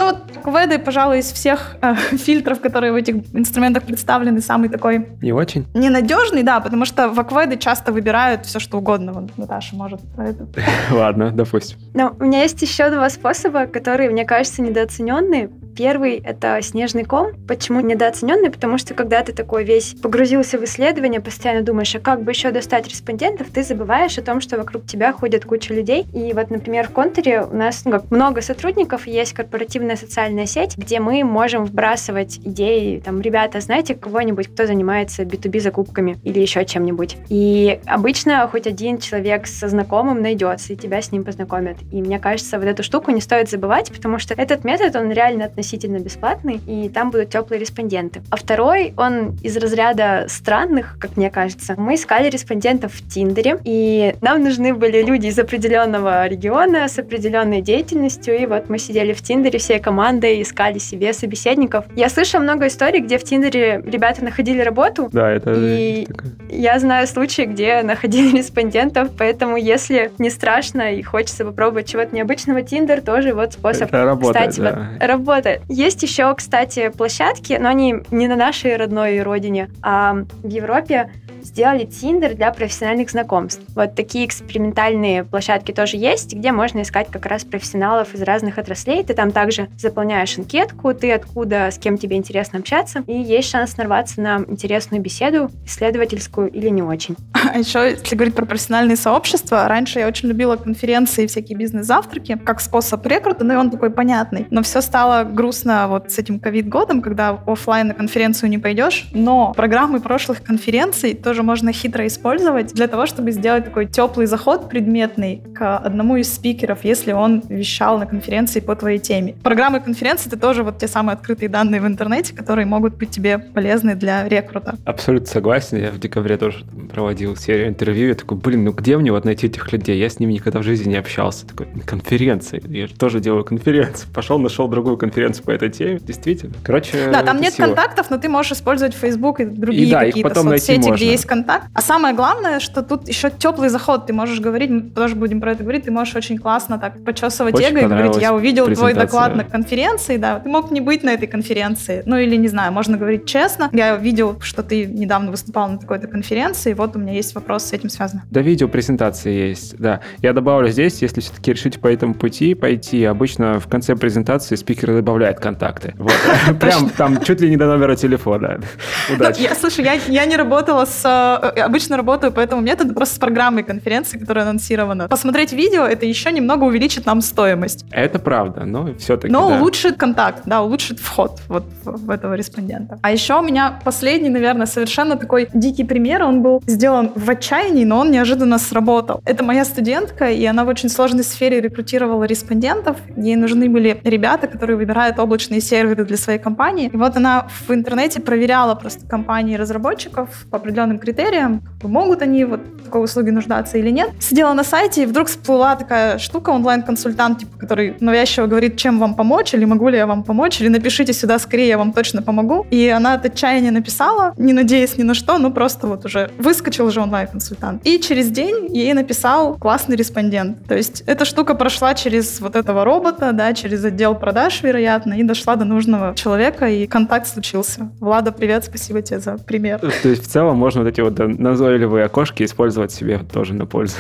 Ну вот Кведы, пожалуй, из всех э, (laughs) фильтров, которые в этих инструментах представлены, самый такой... Не очень? Ненадежный, да, потому что в Акведы часто выбирают все, что угодно. Вот Наташа может про это. (laughs) Ладно, допустим. Но у меня есть еще два способа, которые, мне кажется, недооцененные. Первый — это снежный ком. Почему недооцененный? Потому что когда ты такой весь погрузился в исследование, постоянно думаешь, а как бы еще достать респондентов, ты забываешь о том, что вокруг тебя ходит куча людей. И вот, например, в Контуре у нас ну, много сотрудников, есть корпоративная социальная сеть, где мы можем вбрасывать идеи, там, ребята, знаете кого-нибудь, кто занимается B2B закупками или еще чем-нибудь? И обычно хоть один человек со знакомым найдется, и тебя с ним познакомят. И мне кажется, вот эту штуку не стоит забывать, потому что этот метод, он реально относительно бесплатный, и там будут теплые респонденты. А второй, он из разряда странных, как мне кажется. Мы искали респондентов в Тиндере, и нам нужны были люди из определенного региона с определенной деятельностью, и вот мы сидели в Тиндере всей командой, искали себе собеседников. Я слышала много историй, где в Тиндере ребята находили работу. Да, это и я знаю случаи, где находили респондентов, поэтому если не страшно и хочется попробовать чего-то необычного, Тиндер тоже вот способ. Это работает, Кстати, да. вот, работает. Есть еще, кстати, площадки, но они не на нашей родной родине, а в Европе сделали Tinder для профессиональных знакомств. Вот такие экспериментальные площадки тоже есть, где можно искать как раз профессионалов из разных отраслей. Ты там также заполняешь анкетку, ты откуда, с кем тебе интересно общаться, и есть шанс нарваться на интересную беседу, исследовательскую или не очень. А еще, если говорить про профессиональные сообщества, раньше я очень любила конференции и всякие бизнес-завтраки как способ рекрута, ну и он такой понятный. Но все стало грустно вот с этим ковид-годом, когда офлайн на конференцию не пойдешь, но программы прошлых конференций тоже можно хитро использовать для того, чтобы сделать такой теплый заход предметный к одному из спикеров, если он вещал на конференции по твоей теме. Программы конференции — это тоже вот те самые открытые данные в интернете, которые могут быть тебе полезны для рекрута. Абсолютно согласен. Я в декабре тоже проводил серию интервью. Я такой, блин, ну где мне вот найти этих людей? Я с ними никогда в жизни не общался. Такой, конференции. Я тоже делаю конференции. Пошел, нашел другую конференцию по этой теме. Действительно. Короче, Да, там нет сила. контактов, но ты можешь использовать Facebook и другие и, да, какие-то соцсети, где есть контакт. А самое главное, что тут еще теплый заход. Ты можешь говорить, мы тоже будем про это говорить, ты можешь очень классно так почесывать очень эго и говорить, я увидел твой доклад на конференции, да, ты мог не быть на этой конференции. Ну или, не знаю, можно говорить честно, я видел, что ты недавно выступал на такой-то конференции, вот у меня есть вопрос с этим связан. Да, видео презентации есть, да. Я добавлю здесь, если все-таки решите по этому пути пойти, обычно в конце презентации спикер добавляет контакты. Вот. (laughs) Прям там чуть ли не до номера телефона. (laughs) Удачи. Слушай, я не работала с... Э, обычно работаю по этому методу просто с программой конференции, которая анонсирована. Посмотреть видео, это еще немного увеличит нам стоимость. Это правда, но все-таки, Но да. улучшит контакт, да, улучшит вход вот в этого респондента. А еще у меня последний, наверное, совершенно такой дикий пример. Он был сделан в отчаянии, но он неожиданно сработал. Это моя студентка, и она в очень сложной сфере рекрутировала респондентов. Ей нужны были ребята, которые выбирают облачные серверы для своей компании. И вот она в интернете проверяла просто компании разработчиков по определенным критериям, могут они вот в такой услуге нуждаться или нет. Сидела на сайте, и вдруг всплыла такая штука, онлайн-консультант, типа, который навязчиво говорит, чем вам помочь, или могу ли я вам помочь, или напишите сюда скорее, я вам точно помогу. И она от отчаяния написала, не надеясь ни на что, ну просто вот уже выскочил же онлайн-консультант. И через день ей написал классный респондент. То есть эта штука прошла через вот этого робота, да, через отдел продаж, вероятно, и дошла до нужного человека, и контакт случился. Влада, привет, спасибо тебе за пример. То есть в целом можно эти вот назойливые окошки использовать себе тоже на пользу.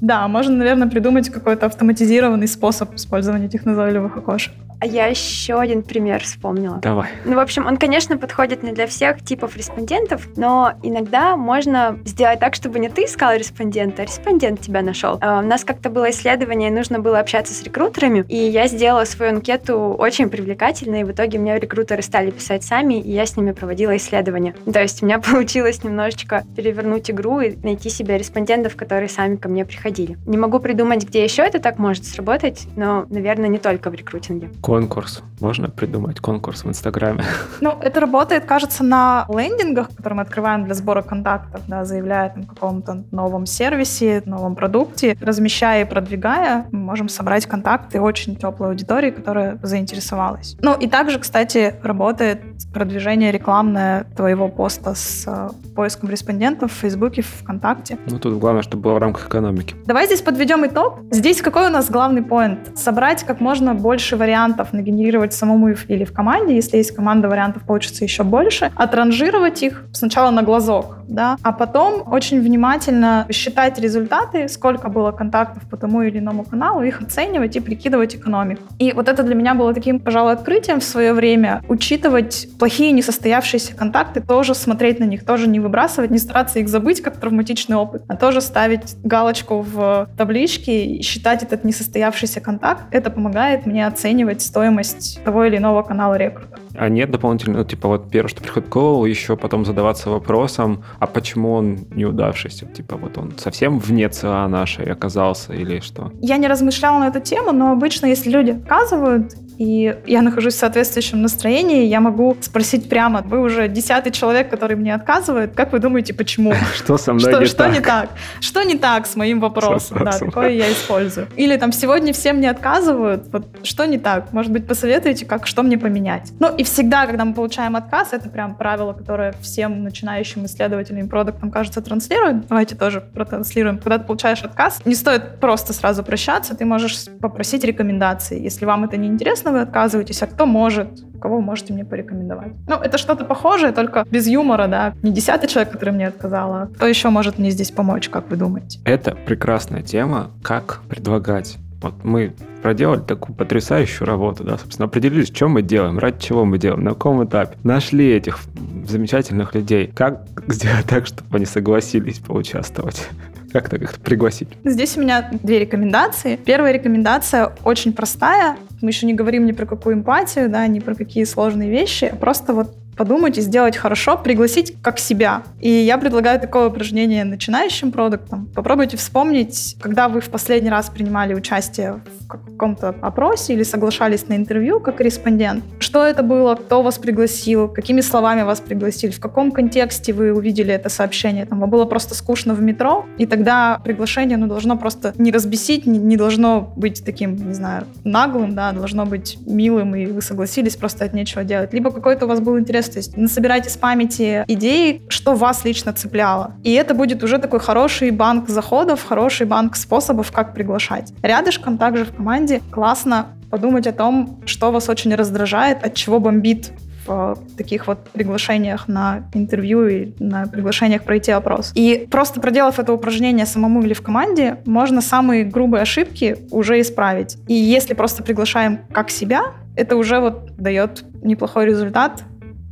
Да, можно, наверное, придумать какой-то автоматизированный способ использования этих назойливых окошек. А я еще один пример вспомнила. Давай. Ну, в общем, он, конечно, подходит не для всех типов респондентов, но иногда можно сделать так, чтобы не ты искал респондента, а респондент тебя нашел. А, у нас как-то было исследование, нужно было общаться с рекрутерами, и я сделала свою анкету очень привлекательной, и в итоге мне рекрутеры стали писать сами, и я с ними проводила исследование. То есть у меня (laughs) получилось немножечко перевернуть игру и найти себе респондентов, которые сами ко мне приходили. Не могу придумать, где еще это так может сработать, но, наверное, не только в рекрутинге. Конкурс. Можно придумать конкурс в Инстаграме? (laughs) Ну, это работает, кажется, на лендингах, которые мы открываем для сбора контактов, да, заявляя о каком-то новом сервисе, новом продукте, размещая и продвигая, мы можем собрать контакты очень теплой аудитории, которая заинтересовалась. Ну, и также, кстати, работает продвижение рекламное твоего поста с э, поиском респондентов в Фейсбуке, ВКонтакте. Ну, тут главное, чтобы было в рамках экономики. Давай здесь подведем итог. Здесь какой у нас главный поинт? Собрать как можно больше вариантов, нагенерировать самому или в команде, если есть команда, вариантов получится еще больше, отранжировать их сначала на глазок, да, а потом очень внимательно считать результаты, сколько было контактов по тому или иному каналу, их оценивать и прикидывать экономику. И вот это для меня было таким, пожалуй, открытием в свое время, учитывать плохие несостоявшиеся контакты, тоже смотреть на них, тоже не выбрасывать, не стараться их забыть, как травматичный опыт, а тоже ставить галочку в табличке и считать этот несостоявшийся контакт. Это помогает мне оценивать стоимость того или иного канала рекрута. А нет дополнительно, ну, типа, вот первое, что приходит в голову, еще потом задаваться вопросом, а почему он неудавшийся? Типа, вот он совсем вне ЦА нашей оказался или что? Я не размышляла на эту тему, но обычно, если люди отказывают, и я нахожусь в соответствующем настроении, я могу спросить прямо, вы уже десятый человек, который мне отказывает, как вы думаете, почему? (laughs) Что со мной что, не что так? не так? Что не так с моим вопросом? Да, такое я использую. Или там сегодня все мне отказывают, вот что не так? Может быть, посоветуете, как, что мне поменять? Ну и всегда, когда мы получаем отказ, это прям правило, которое всем начинающим исследователям и продуктам, кажется, транслируют. Давайте тоже протранслируем. Когда ты получаешь отказ, не стоит просто сразу прощаться, ты можешь попросить рекомендации. Если вам это не интересно, вы отказываетесь, а кто может, кого вы можете мне порекомендовать. Ну, это что-то похожее, только без юмора, да. Не десятый человек, который мне отказал, а кто еще может мне здесь помочь, как вы думаете? Это прекрасная тема, как предлагать. Вот мы проделали такую потрясающую работу, да, собственно, определились, что мы делаем, ради чего мы делаем, на каком этапе. Нашли этих замечательных людей. Как (laughs) сделать так, чтобы они согласились поучаствовать? Как так их пригласить? Здесь у меня две рекомендации. Первая рекомендация очень простая. Мы еще не говорим ни про какую эмпатию, да, ни про какие сложные вещи. Просто вот подумать и сделать хорошо, пригласить как себя. И я предлагаю такое упражнение начинающим продуктам. Попробуйте вспомнить, когда вы в последний раз принимали участие в каком-то опросе или соглашались на интервью как респондент. Что это было, кто вас пригласил, какими словами вас пригласили, в каком контексте вы увидели это сообщение. Там, вам было просто скучно в метро, и тогда приглашение ну, должно просто не разбесить, не, не должно быть таким, не знаю, наглым, да, должно быть милым, и вы согласились просто от нечего делать. Либо какой-то у вас был интерес, то есть насобирайте с памяти идеи, что вас лично цепляло. И это будет уже такой хороший банк заходов, хороший банк способов, как приглашать. Рядышком также в команде классно подумать о том, что вас очень раздражает, от чего бомбит в таких вот приглашениях на интервью и на приглашениях пройти опрос. И просто проделав это упражнение самому или в команде, можно самые грубые ошибки уже исправить. И если просто приглашаем как себя, это уже вот дает неплохой результат,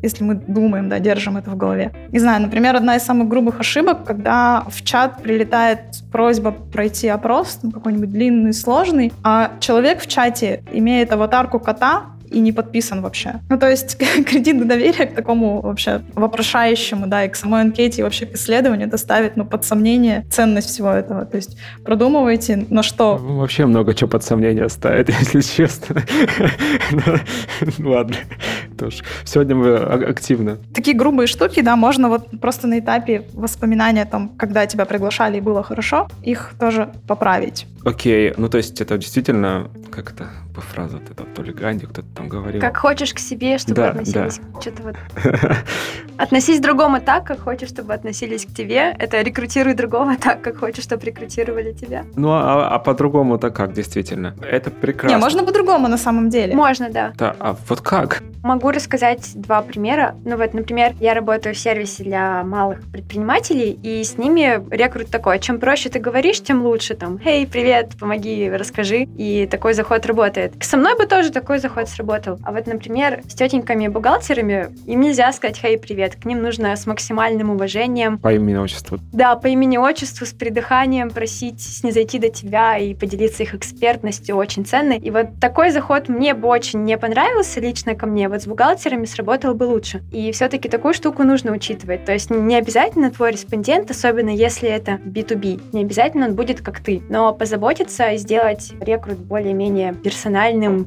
если мы думаем, да, держим это в голове. Не знаю, например, одна из самых грубых ошибок, когда в чат прилетает просьба пройти опрос, какой-нибудь длинный, сложный, а человек в чате имеет аватарку кота, и не подписан вообще. Ну, то есть (laughs) кредит доверия к такому вообще вопрошающему, да, и к самой анкете, и вообще к исследованию, это ставит, ну, под сомнение ценность всего этого. То есть продумывайте, на что... Ну, вообще много чего под сомнение ставит, (laughs) если честно. Ну, ладно. Сегодня мы активно. Такие грубые штуки, да, можно вот просто на этапе воспоминания о том, когда тебя приглашали и было хорошо, их тоже поправить. Окей, ну то есть это действительно как то по фразе вот это то ли Ганди кто-то там говорил. Как хочешь к себе, чтобы да, относились да. что-то вот. Относись к другому так, как хочешь, чтобы относились к тебе. Это рекрутируй другого так, как хочешь, чтобы рекрутировали тебя. Ну а, а по-другому-то как, действительно? Это прекрасно. Не, можно по-другому на самом деле. Можно, да. Да, а вот как? Могу рассказать два примера. Ну вот, например, я работаю в сервисе для малых предпринимателей, и с ними рекрут такой, чем проще ты говоришь, тем лучше. Там, «Эй, привет, помоги, расскажи». И такой заход работает. Со мной бы тоже такой заход сработал. А вот, например, с тетеньками-бухгалтерами им нельзя сказать «Хей, привет». К ним нужно с максимальным уважением. По имени-отчеству. Да, по имени-отчеству, с придыханием просить снизойти до тебя и поделиться их экспертностью очень ценной. И вот такой заход мне бы очень не понравился лично ко мне. Вот с бухгалтерами сработал бы лучше. И все-таки такую штуку нужно учитывать. То есть не обязательно твой респондент, особенно если это B2B, не обязательно он будет как ты. Но позаботиться и сделать рекрут более-менее персональным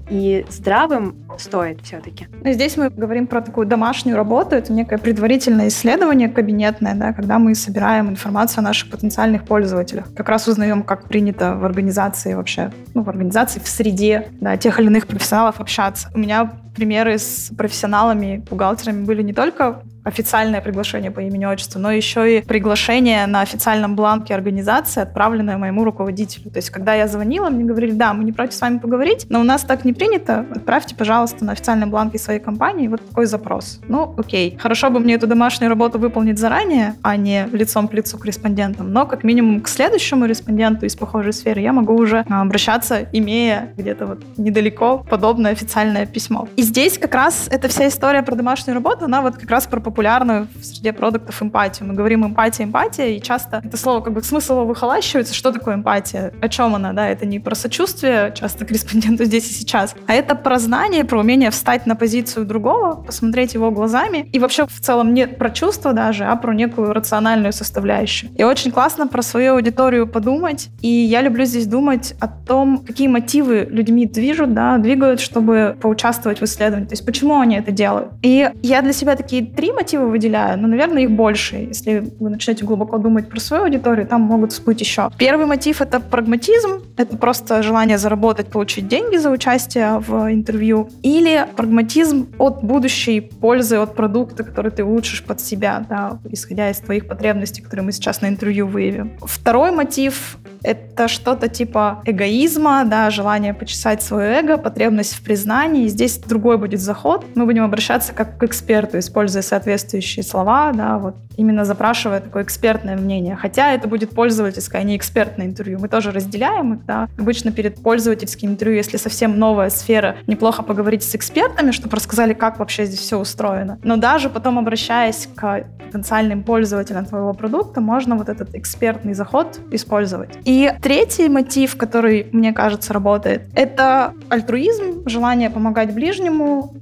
и здравым стоит все-таки. Ну, здесь мы говорим про такую домашнюю работу. Это некое предварительное исследование кабинетное, да, когда мы собираем информацию о наших потенциальных пользователях. Как раз узнаем, как принято в организации вообще, ну, в организации, в среде да, тех или иных профессионалов общаться. У меня примеры с профессионалами, бухгалтерами были не только официальное приглашение по имени отчеству, но еще и приглашение на официальном бланке организации, отправленное моему руководителю. То есть, когда я звонила, мне говорили, да, мы не против с вами поговорить, но у нас так не принято, отправьте, пожалуйста, на официальном бланке своей компании вот такой запрос. Ну, окей. Хорошо бы мне эту домашнюю работу выполнить заранее, а не лицом к лицу к респондентам, но как минимум к следующему респонденту из похожей сферы я могу уже а, обращаться, имея где-то вот недалеко подобное официальное письмо. И здесь как раз эта вся история про домашнюю работу, она вот как раз про популярную в среде продуктов эмпатию. Мы говорим эмпатия, эмпатия, и часто это слово как бы смысл выхолащивается. Что такое эмпатия? О чем она? Да, это не про сочувствие часто корреспонденту (laughs) здесь и сейчас, а это про знание, про умение встать на позицию другого, посмотреть его глазами. И вообще в целом не про чувства даже, а про некую рациональную составляющую. И очень классно про свою аудиторию подумать. И я люблю здесь думать о том, какие мотивы людьми движут, да, двигают, чтобы поучаствовать в исследовании. То есть почему они это делают. И я для себя такие три мотива выделяю, но, наверное, их больше. Если вы начнете глубоко думать про свою аудиторию, там могут всплыть еще. Первый мотив — это прагматизм. Это просто желание заработать, получить деньги за участие в интервью. Или прагматизм от будущей пользы от продукта, который ты улучшишь под себя, да, исходя из твоих потребностей, которые мы сейчас на интервью выявим. Второй мотив это что-то типа эгоизма, да, желание почесать свое эго, потребность в признании. Здесь другой будет заход. Мы будем обращаться как к эксперту, используя соответствующие слова, да, вот именно запрашивая такое экспертное мнение. Хотя это будет пользовательское, а не экспертное интервью. Мы тоже разделяем их, да. Обычно перед пользовательским интервью, если совсем новая сфера, неплохо поговорить с экспертами, чтобы рассказали, как вообще здесь все устроено. Но даже потом, обращаясь к потенциальным пользователям твоего продукта, можно вот этот экспертный заход использовать. И третий мотив, который, мне кажется, работает, это альтруизм, желание помогать ближнему,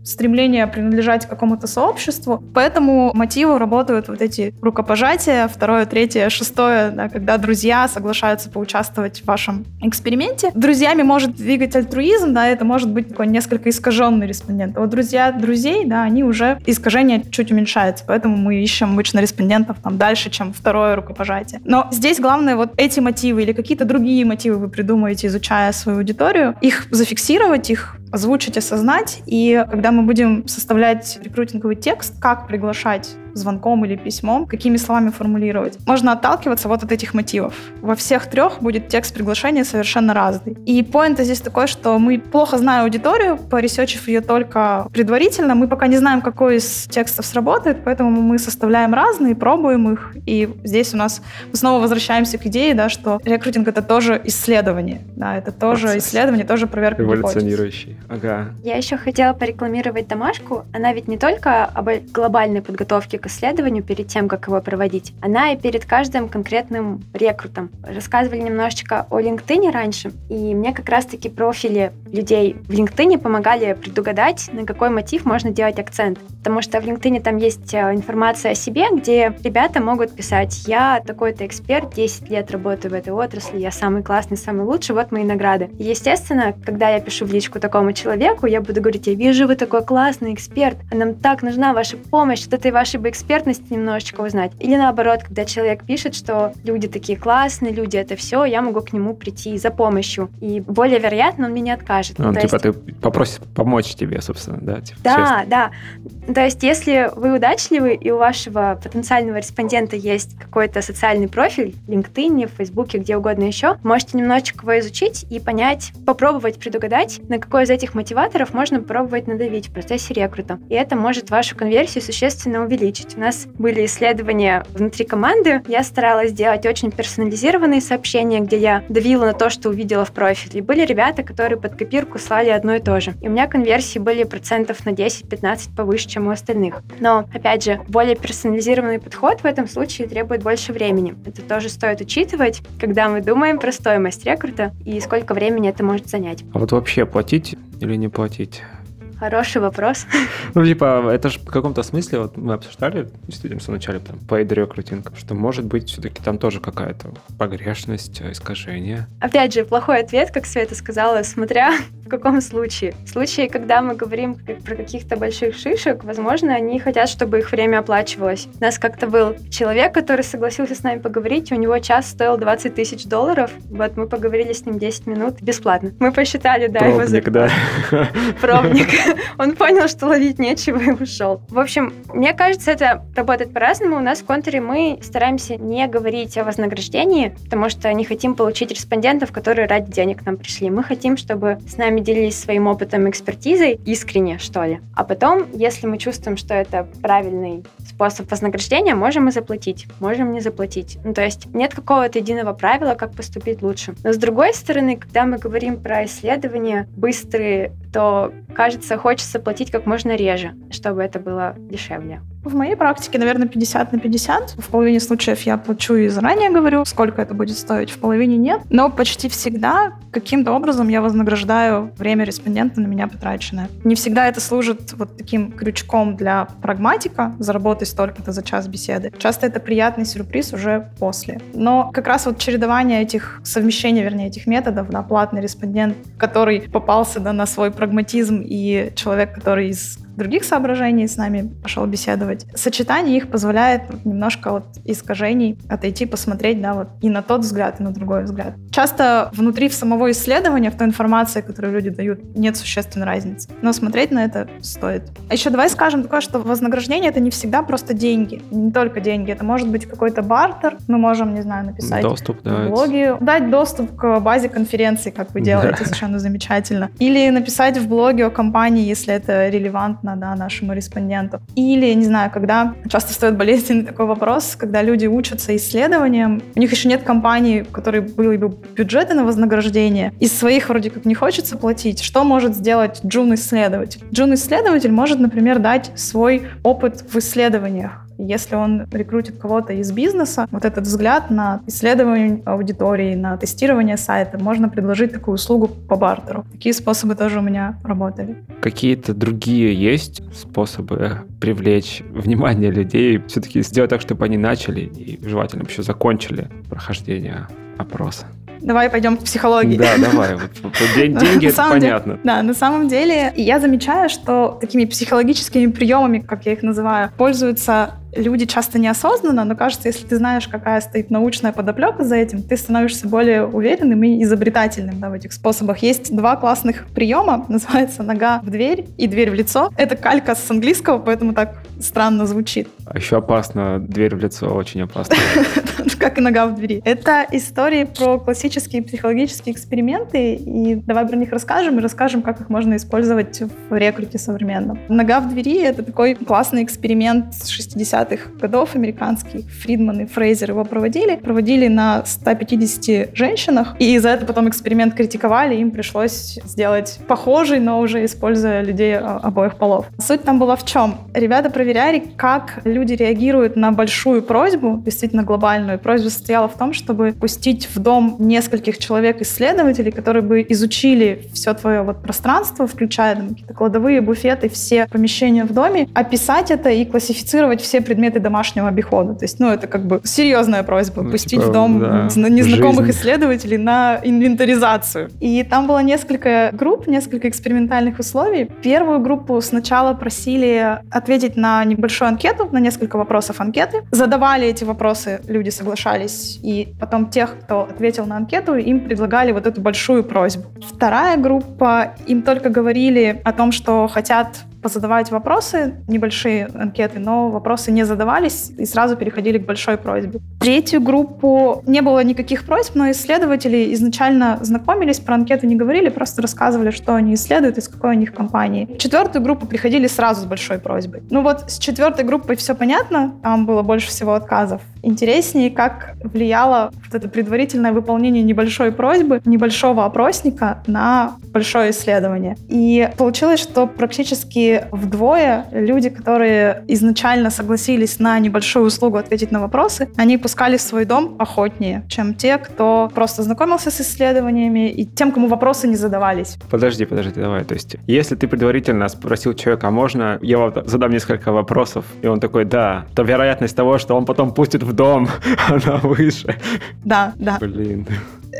стремление принадлежать какому-то сообществу. Поэтому мотивы работают вот эти рукопожатия, второе, третье, шестое, да, когда друзья соглашаются поучаствовать в вашем эксперименте. Друзьями может двигать альтруизм, да, это может быть такой несколько искаженный респондент. А вот друзья друзей, да, они уже искажение чуть уменьшается, поэтому мы ищем обычно респондентов там дальше, чем второе рукопожатие. Но здесь главное вот эти мотивы или какие-то другие мотивы вы придумаете, изучая свою аудиторию, их зафиксировать, их озвучить, осознать. И когда мы будем составлять рекрутинговый текст, как приглашать звонком или письмом, какими словами формулировать. Можно отталкиваться вот от этих мотивов. Во всех трех будет текст приглашения совершенно разный. И поинт здесь такой, что мы плохо знаем аудиторию, поресечив ее только предварительно, мы пока не знаем, какой из текстов сработает, поэтому мы составляем разные, пробуем их, и здесь у нас мы снова возвращаемся к идее, да, что рекрутинг — это тоже исследование, да, это тоже Процесс. исследование, тоже проверка Эволюционирующий. Ага. Я еще хотела порекламировать домашку. Она ведь не только об глобальной подготовке к исследованию перед тем, как его проводить, она и перед каждым конкретным рекрутом. Рассказывали немножечко о LinkedIn раньше, и мне как раз-таки профили людей в LinkedIn помогали предугадать, на какой мотив можно делать акцент. Потому что в LinkedIn там есть э, информация о себе, где ребята могут писать, я такой-то эксперт, 10 лет работаю в этой отрасли, я самый классный, самый лучший, вот мои награды. И, естественно, когда я пишу в личку такому человеку, я буду говорить, я вижу, вы такой классный эксперт, а нам так нужна ваша помощь, от этой вашей бы экспертности немножечко узнать. Или наоборот, когда человек пишет, что люди такие классные, люди это все, я могу к нему прийти за помощью. И более вероятно, он мне не откажет. Ну, типа есть... ты попросишь помочь тебе, собственно, да? Типа, да, честно. да. То есть если вы удачливы и у вашего потенциального респондента есть какой-то социальный профиль, в LinkedIn, в Фейсбуке, где угодно еще, можете немножечко его изучить и понять, попробовать предугадать, на какой из этих мотиваторов можно попробовать надавить в процессе рекрута. И это может вашу конверсию существенно увеличить. У нас были исследования внутри команды. Я старалась сделать очень персонализированные сообщения, где я давила на то, что увидела в профиле. Были ребята, которые под копирку слали одно и то же. И у меня конверсии были процентов на 10-15 повыше, чем у остальных. Но, опять же, более персонализированный подход в этом случае требует больше времени. Это тоже стоит учитывать, когда мы думаем про стоимость рекрута и сколько времени это может занять. А вот вообще платить или не платить? Хороший вопрос. Ну, типа, это же в каком-то смысле, вот мы обсуждали действительно в начале там, paid recruiting, что может быть все-таки там тоже какая-то погрешность, искажение. Опять же, плохой ответ, как Света сказала, смотря в каком случае. В случае, когда мы говорим про каких-то больших шишек, возможно, они хотят, чтобы их время оплачивалось. У нас как-то был человек, который согласился с нами поговорить, у него час стоил 20 тысяч долларов. Вот мы поговорили с ним 10 минут бесплатно. Мы посчитали, да, Пробник, его да. Пробник. (laughs) Он понял, что ловить нечего и ушел. В общем, мне кажется, это работает по-разному. У нас в контуре мы стараемся не говорить о вознаграждении, потому что не хотим получить респондентов, которые ради денег к нам пришли. Мы хотим, чтобы с нами делились своим опытом, экспертизой, искренне, что ли. А потом, если мы чувствуем, что это правильный способ вознаграждения, можем и заплатить, можем не заплатить. Ну, то есть нет какого-то единого правила, как поступить лучше. Но с другой стороны, когда мы говорим про исследования быстрые, то, кажется, хочется платить как можно реже, чтобы это было дешевле. В моей практике, наверное, 50 на 50. В половине случаев я плачу и заранее говорю, сколько это будет стоить, в половине нет. Но почти всегда каким-то образом я вознаграждаю время респондента на меня потраченное. Не всегда это служит вот таким крючком для прагматика, заработать столько-то за час беседы. Часто это приятный сюрприз уже после. Но как раз вот чередование этих, совмещение, вернее, этих методов, да, платный респондент, который попался да, на свой прагматизм, и человек, который из других соображений с нами пошел беседовать. Сочетание их позволяет немножко от искажений отойти, посмотреть, да, вот и на тот взгляд, и на другой взгляд. Часто внутри в самого исследования, в той информации, которую люди дают, нет существенной разницы. Но смотреть на это стоит. А еще давай скажем такое, что вознаграждение это не всегда просто деньги. Не только деньги. Это может быть какой-то бартер. Мы можем, не знаю, написать доступ, в блоге, дать доступ к базе конференции, как вы делаете, да. совершенно замечательно. Или написать в блоге о компании, если это релевантно понятно да, нашему респонденту. Или, не знаю, когда часто стоит болезненный такой вопрос, когда люди учатся исследованиям, у них еще нет компании, у которой были бы бюджеты на вознаграждение, из своих вроде как не хочется платить. Что может сделать джун-исследователь? Джун-исследователь может, например, дать свой опыт в исследованиях если он рекрутит кого-то из бизнеса, вот этот взгляд на исследование аудитории, на тестирование сайта, можно предложить такую услугу по бартеру. Такие способы тоже у меня работали. Какие-то другие есть способы привлечь внимание людей, все-таки сделать так, чтобы они начали и желательно еще закончили прохождение опроса? Давай пойдем к психологии. Да, давай. Вот, (laughs) вот, деньги, это понятно. да, на самом деле я замечаю, что такими психологическими приемами, как я их называю, пользуются люди часто неосознанно, но кажется, если ты знаешь, какая стоит научная подоплека за этим, ты становишься более уверенным и изобретательным да, в этих способах. Есть два классных приема, (laughs) называется нога в дверь и дверь в лицо. Это калька с английского, поэтому так странно звучит. А еще опасно, дверь в лицо очень опасно. (laughs) Как и нога в двери. Это истории про классические психологические эксперименты, и давай про них расскажем, и расскажем, как их можно использовать в рекруте современном. Нога в двери — это такой классный эксперимент с 60 60-х годов американский, Фридман и Фрейзер его проводили. Проводили на 150 женщинах, и за это потом эксперимент критиковали, им пришлось сделать похожий, но уже используя людей обоих полов. Суть там была в чем? Ребята проверяли, как люди реагируют на большую просьбу, действительно глобальную. Просьба состояла в том, чтобы пустить в дом нескольких человек-исследователей, которые бы изучили все твое вот пространство, включая там, какие-то кладовые, буфеты, все помещения в доме, описать это и классифицировать все предметы домашнего обихода. То есть, ну, это как бы серьезная просьба Ну, пустить типа, в дом да, незнакомых жизнь. исследователей на инвентаризацию. И там было несколько групп, несколько экспериментальных условий. Первую группу сначала просили ответить на небольшую анкету, на несколько вопросов анкеты. Задавали эти вопросы, люди соглашались. И потом тех, кто ответил на анкету, им предлагали вот эту большую просьбу. Вторая группа, им только говорили о том, что хотят позадавать вопросы, небольшие анкеты, но вопросы не задавались и сразу переходили к большой просьбе. Третью группу не было никаких просьб, но исследователи изначально знакомились, про анкеты не говорили, просто рассказывали, что они исследуют, из какой у них компании. Четвертую группу приходили сразу с большой просьбой. Ну вот с четвертой группой все понятно, там было больше всего отказов. Интереснее, как влияло вот это предварительное выполнение небольшой просьбы, небольшого опросника на большое исследование. И получилось, что практически вдвое люди, которые изначально согласились на небольшую услугу ответить на вопросы, они пускали в свой дом охотнее, чем те, кто просто знакомился с исследованиями и тем, кому вопросы не задавались. Подожди, подожди, давай. То есть, если ты предварительно спросил человека, а можно я вам задам несколько вопросов, и он такой, да, то вероятность того, что он потом пустит в дом, (laughs) она выше. Да, да. Блин.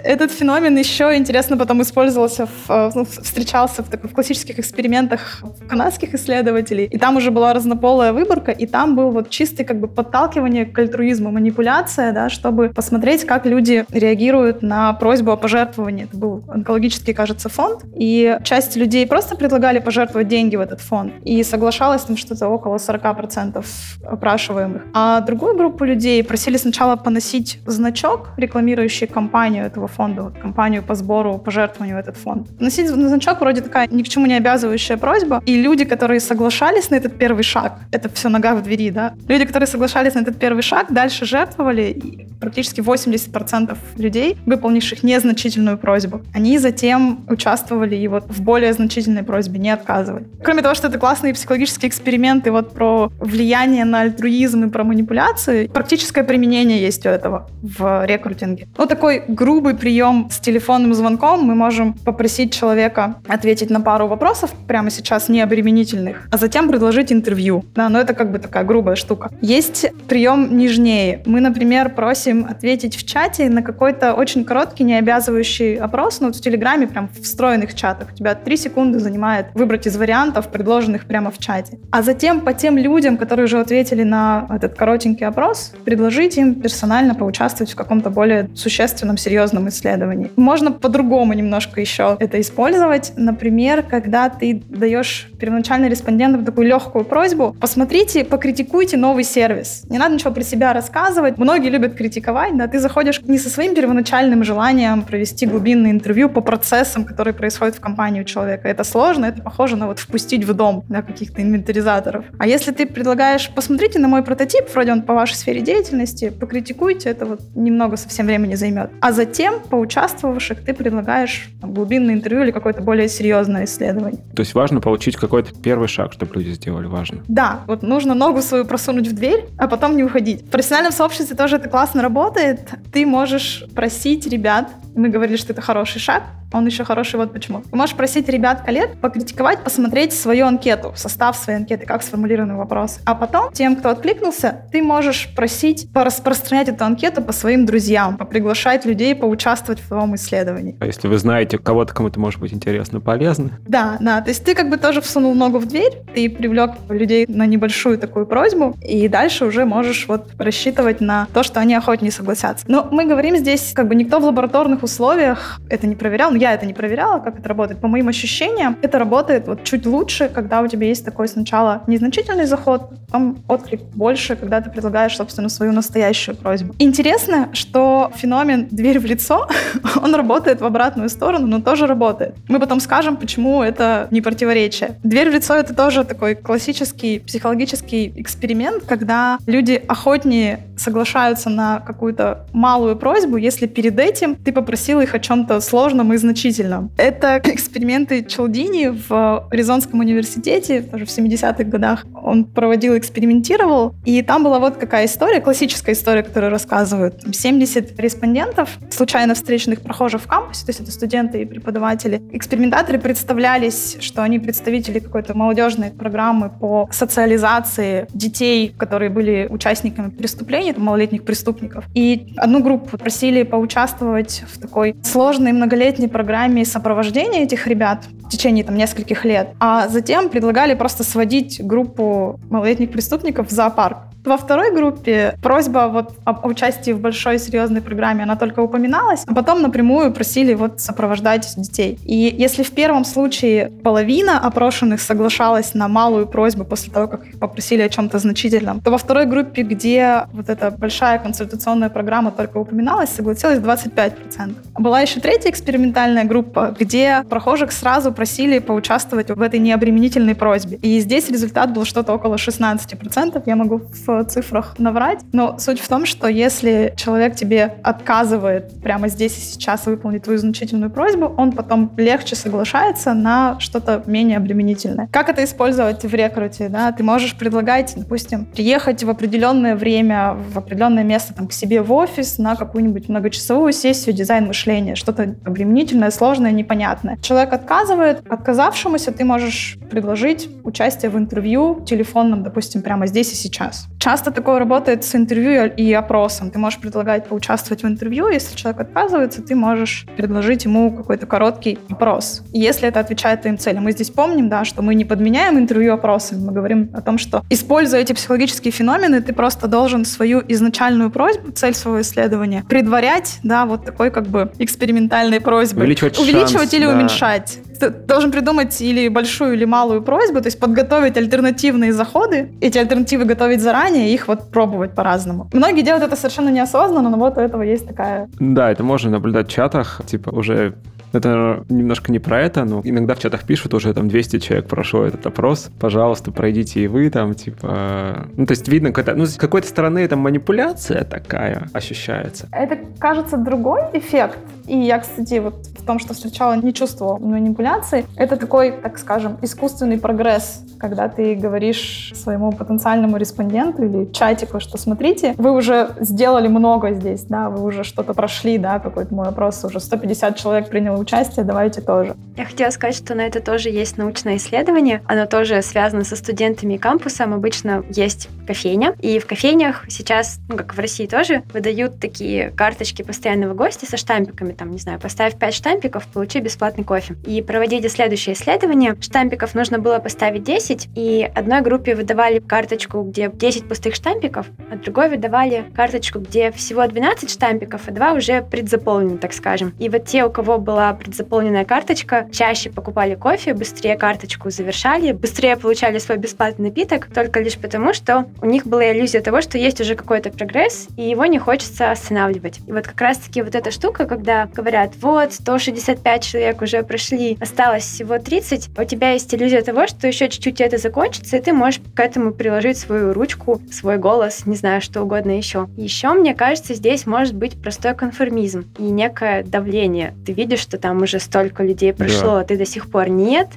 Этот феномен еще интересно потом использовался, в, э, ну, встречался в, в классических экспериментах канадских исследователей, и там уже была разнополая выборка, и там был вот чистый как бы подталкивание к альтруизму, манипуляция, да, чтобы посмотреть, как люди реагируют на просьбу о пожертвовании. Это был онкологический, кажется, фонд, и часть людей просто предлагали пожертвовать деньги в этот фонд, и соглашалось там что-то около 40% опрашиваемых. А другую группу людей просили сначала поносить значок, рекламирующий компанию этого фонда, вот компанию по сбору пожертвований в этот фонд. Носить значок вроде такая ни к чему не обязывающая просьба, и люди, которые соглашались на этот первый шаг, это все нога в двери, да, люди, которые соглашались на этот первый шаг, дальше жертвовали, и практически 80% людей, выполнивших незначительную просьбу, они затем участвовали и вот в более значительной просьбе не отказывали. Кроме того, что это классные психологические эксперименты вот про влияние на альтруизм и про манипуляции, практическое применение есть у этого в рекрутинге. Ну, такой грубый прием с телефонным звонком. Мы можем попросить человека ответить на пару вопросов, прямо сейчас не обременительных, а затем предложить интервью. Да, но это как бы такая грубая штука. Есть прием нежнее. Мы, например, просим ответить в чате на какой-то очень короткий, не обязывающий опрос. Ну, вот в Телеграме прям в встроенных чатах. У тебя три секунды занимает выбрать из вариантов, предложенных прямо в чате. А затем по тем людям, которые уже ответили на этот коротенький опрос, предложить им персонально поучаствовать в каком-то более существенном, серьезном исследовании. Можно по-другому немножко еще это использовать. Например, когда ты даешь первоначально респондентам такую легкую просьбу, посмотрите, покритикуйте новый сервис. Не надо ничего про себя рассказывать. Многие любят критиковать, да, ты заходишь не со своим первоначальным желанием провести глубинное интервью по процессам, которые происходят в компании у человека. Это сложно, это похоже на вот впустить в дом да, каких-то инвентаризаторов. А если ты предлагаешь, посмотрите на мой прототип, вроде он по вашей сфере деятельности, покритикуйте, это вот немного совсем времени займет. А затем, поучаствовавших, ты предлагаешь там, глубинное интервью или какое-то более серьезное исследование. То есть важно получить какой-то первый шаг, чтобы люди сделали, важно. Да, вот нужно ногу свою просунуть в дверь, а потом не уходить. В профессиональном сообществе тоже это классно работает. Ты можешь просить ребят, мы говорили, что это хороший шаг, он еще хороший вот почему. Ты можешь просить ребят, коллег покритиковать, посмотреть свою анкету, состав своей анкеты, как сформулированы вопросы. А потом тем, кто откликнулся, ты можешь просить пораспространять эту анкету по своим друзьям, поприглашать людей поучаствовать в твоем исследовании. А если вы знаете кого-то, кому это может быть интересно, полезно, Да, да, то есть ты как бы тоже всунул ногу в дверь, ты привлек людей на небольшую такую просьбу, и дальше уже можешь вот рассчитывать на то, что они охотнее согласятся. Но мы говорим здесь, как бы никто в лабораторных условиях это не проверял, но я это не проверяла, как это работает. По моим ощущениям, это работает вот чуть лучше, когда у тебя есть такой сначала незначительный заход, потом отклик больше, когда ты предлагаешь, собственно, свою настоящую просьбу. Интересно, что феномен «дверь в лицо», (laughs) он работает в обратную сторону, но тоже работает. Мы потом скажем, почему это не противоречие. Дверь в лицо — это тоже такой классический психологический эксперимент, когда люди охотнее соглашаются на какую-то малую просьбу, если перед этим ты попросил их о чем-то сложном и значительном. Это (coughs) эксперименты Челдини в Аризонском университете, тоже в 70-х годах. Он проводил, экспериментировал, и там была вот какая история, классическая история, которую рассказывают. Там 70 респондентов случайно случайно встреченных прохожих в кампусе, то есть это студенты и преподаватели. Экспериментаторы представлялись, что они представители какой-то молодежной программы по социализации детей, которые были участниками преступлений, малолетних преступников. И одну группу просили поучаствовать в такой сложной многолетней программе сопровождения этих ребят в течение там нескольких лет. А затем предлагали просто сводить группу малолетних преступников в зоопарк. Во второй группе просьба вот об участии в большой серьезной программе, она только упоминалась, а потом напрямую просили вот сопровождать детей. И если в первом случае половина опрошенных соглашалась на малую просьбу после того, как их попросили о чем-то значительном, то во второй группе, где вот эта большая консультационная программа только упоминалась, согласилась 25%. Была еще третья экспериментальная группа, где прохожих сразу просили поучаствовать в этой необременительной просьбе. И здесь результат был что-то около 16%. Я могу в цифрах наврать, но суть в том, что если человек тебе отказывает прямо здесь и сейчас выполнить твою значительную просьбу, он потом легче соглашается на что-то менее обременительное. Как это использовать в рекруте? Да? Ты можешь предлагать, допустим, приехать в определенное время, в определенное место там, к себе в офис на какую-нибудь многочасовую сессию дизайн мышления, что-то обременительное, сложное, непонятное. Человек отказывает, отказавшемуся ты можешь предложить участие в интервью телефонном, допустим, прямо здесь и сейчас. Часто такое работает с интервью и опросом. Ты можешь предлагать поучаствовать в интервью, если человек отказывается, ты можешь предложить ему какой-то короткий опрос. Если это отвечает твоим целям. Мы здесь помним, да, что мы не подменяем интервью опросом, мы говорим о том, что используя эти психологические феномены, ты просто должен свою изначальную просьбу, цель своего исследования предварять, да, вот такой как бы экспериментальной просьбой. Увеличивать, Увеличивать шанс, или да. уменьшать ты должен придумать или большую, или малую просьбу, то есть подготовить альтернативные заходы, эти альтернативы готовить заранее, и их вот пробовать по-разному. Многие делают это совершенно неосознанно, но вот у этого есть такая... Да, это можно наблюдать в чатах, типа уже это немножко не про это, но иногда в чатах пишут, уже там 200 человек прошло этот опрос, пожалуйста, пройдите и вы там, типа... Ну, то есть видно, какая-то, ну, с какой-то стороны это манипуляция такая ощущается. Это, кажется, другой эффект. И я, кстати, вот в том, что встречала, не чувствовала манипуляции. Это такой, так скажем, искусственный прогресс, когда ты говоришь своему потенциальному респонденту или чатику, что смотрите, вы уже сделали много здесь, да, вы уже что-то прошли, да, какой-то мой опрос, уже 150 человек приняло участие, давайте тоже. Я хотела сказать, что на это тоже есть научное исследование. Оно тоже связано со студентами и кампусом. Обычно есть кофейня, и в кофейнях сейчас, ну, как в России тоже, выдают такие карточки постоянного гостя со штампиками, там, не знаю, поставь 5 штампиков, получи бесплатный кофе. И проводили следующее исследование. Штампиков нужно было поставить 10, и одной группе выдавали карточку, где 10 пустых штампиков, а другой выдавали карточку, где всего 12 штампиков, а два уже предзаполнены, так скажем. И вот те, у кого была предзаполненная карточка, чаще покупали кофе, быстрее карточку завершали, быстрее получали свой бесплатный напиток, только лишь потому, что у них была иллюзия того, что есть уже какой-то прогресс, и его не хочется останавливать. И вот как раз-таки вот эта штука, когда говорят, вот, 165 человек уже прошли, осталось всего 30, у тебя есть иллюзия того, что еще чуть-чуть это закончится, и ты можешь к этому приложить свою ручку, свой голос, не знаю, что угодно еще. Еще, мне кажется, здесь может быть простой конформизм и некое давление. Ты видишь, что там уже столько людей прошло, Да. а ты до сих пор нет.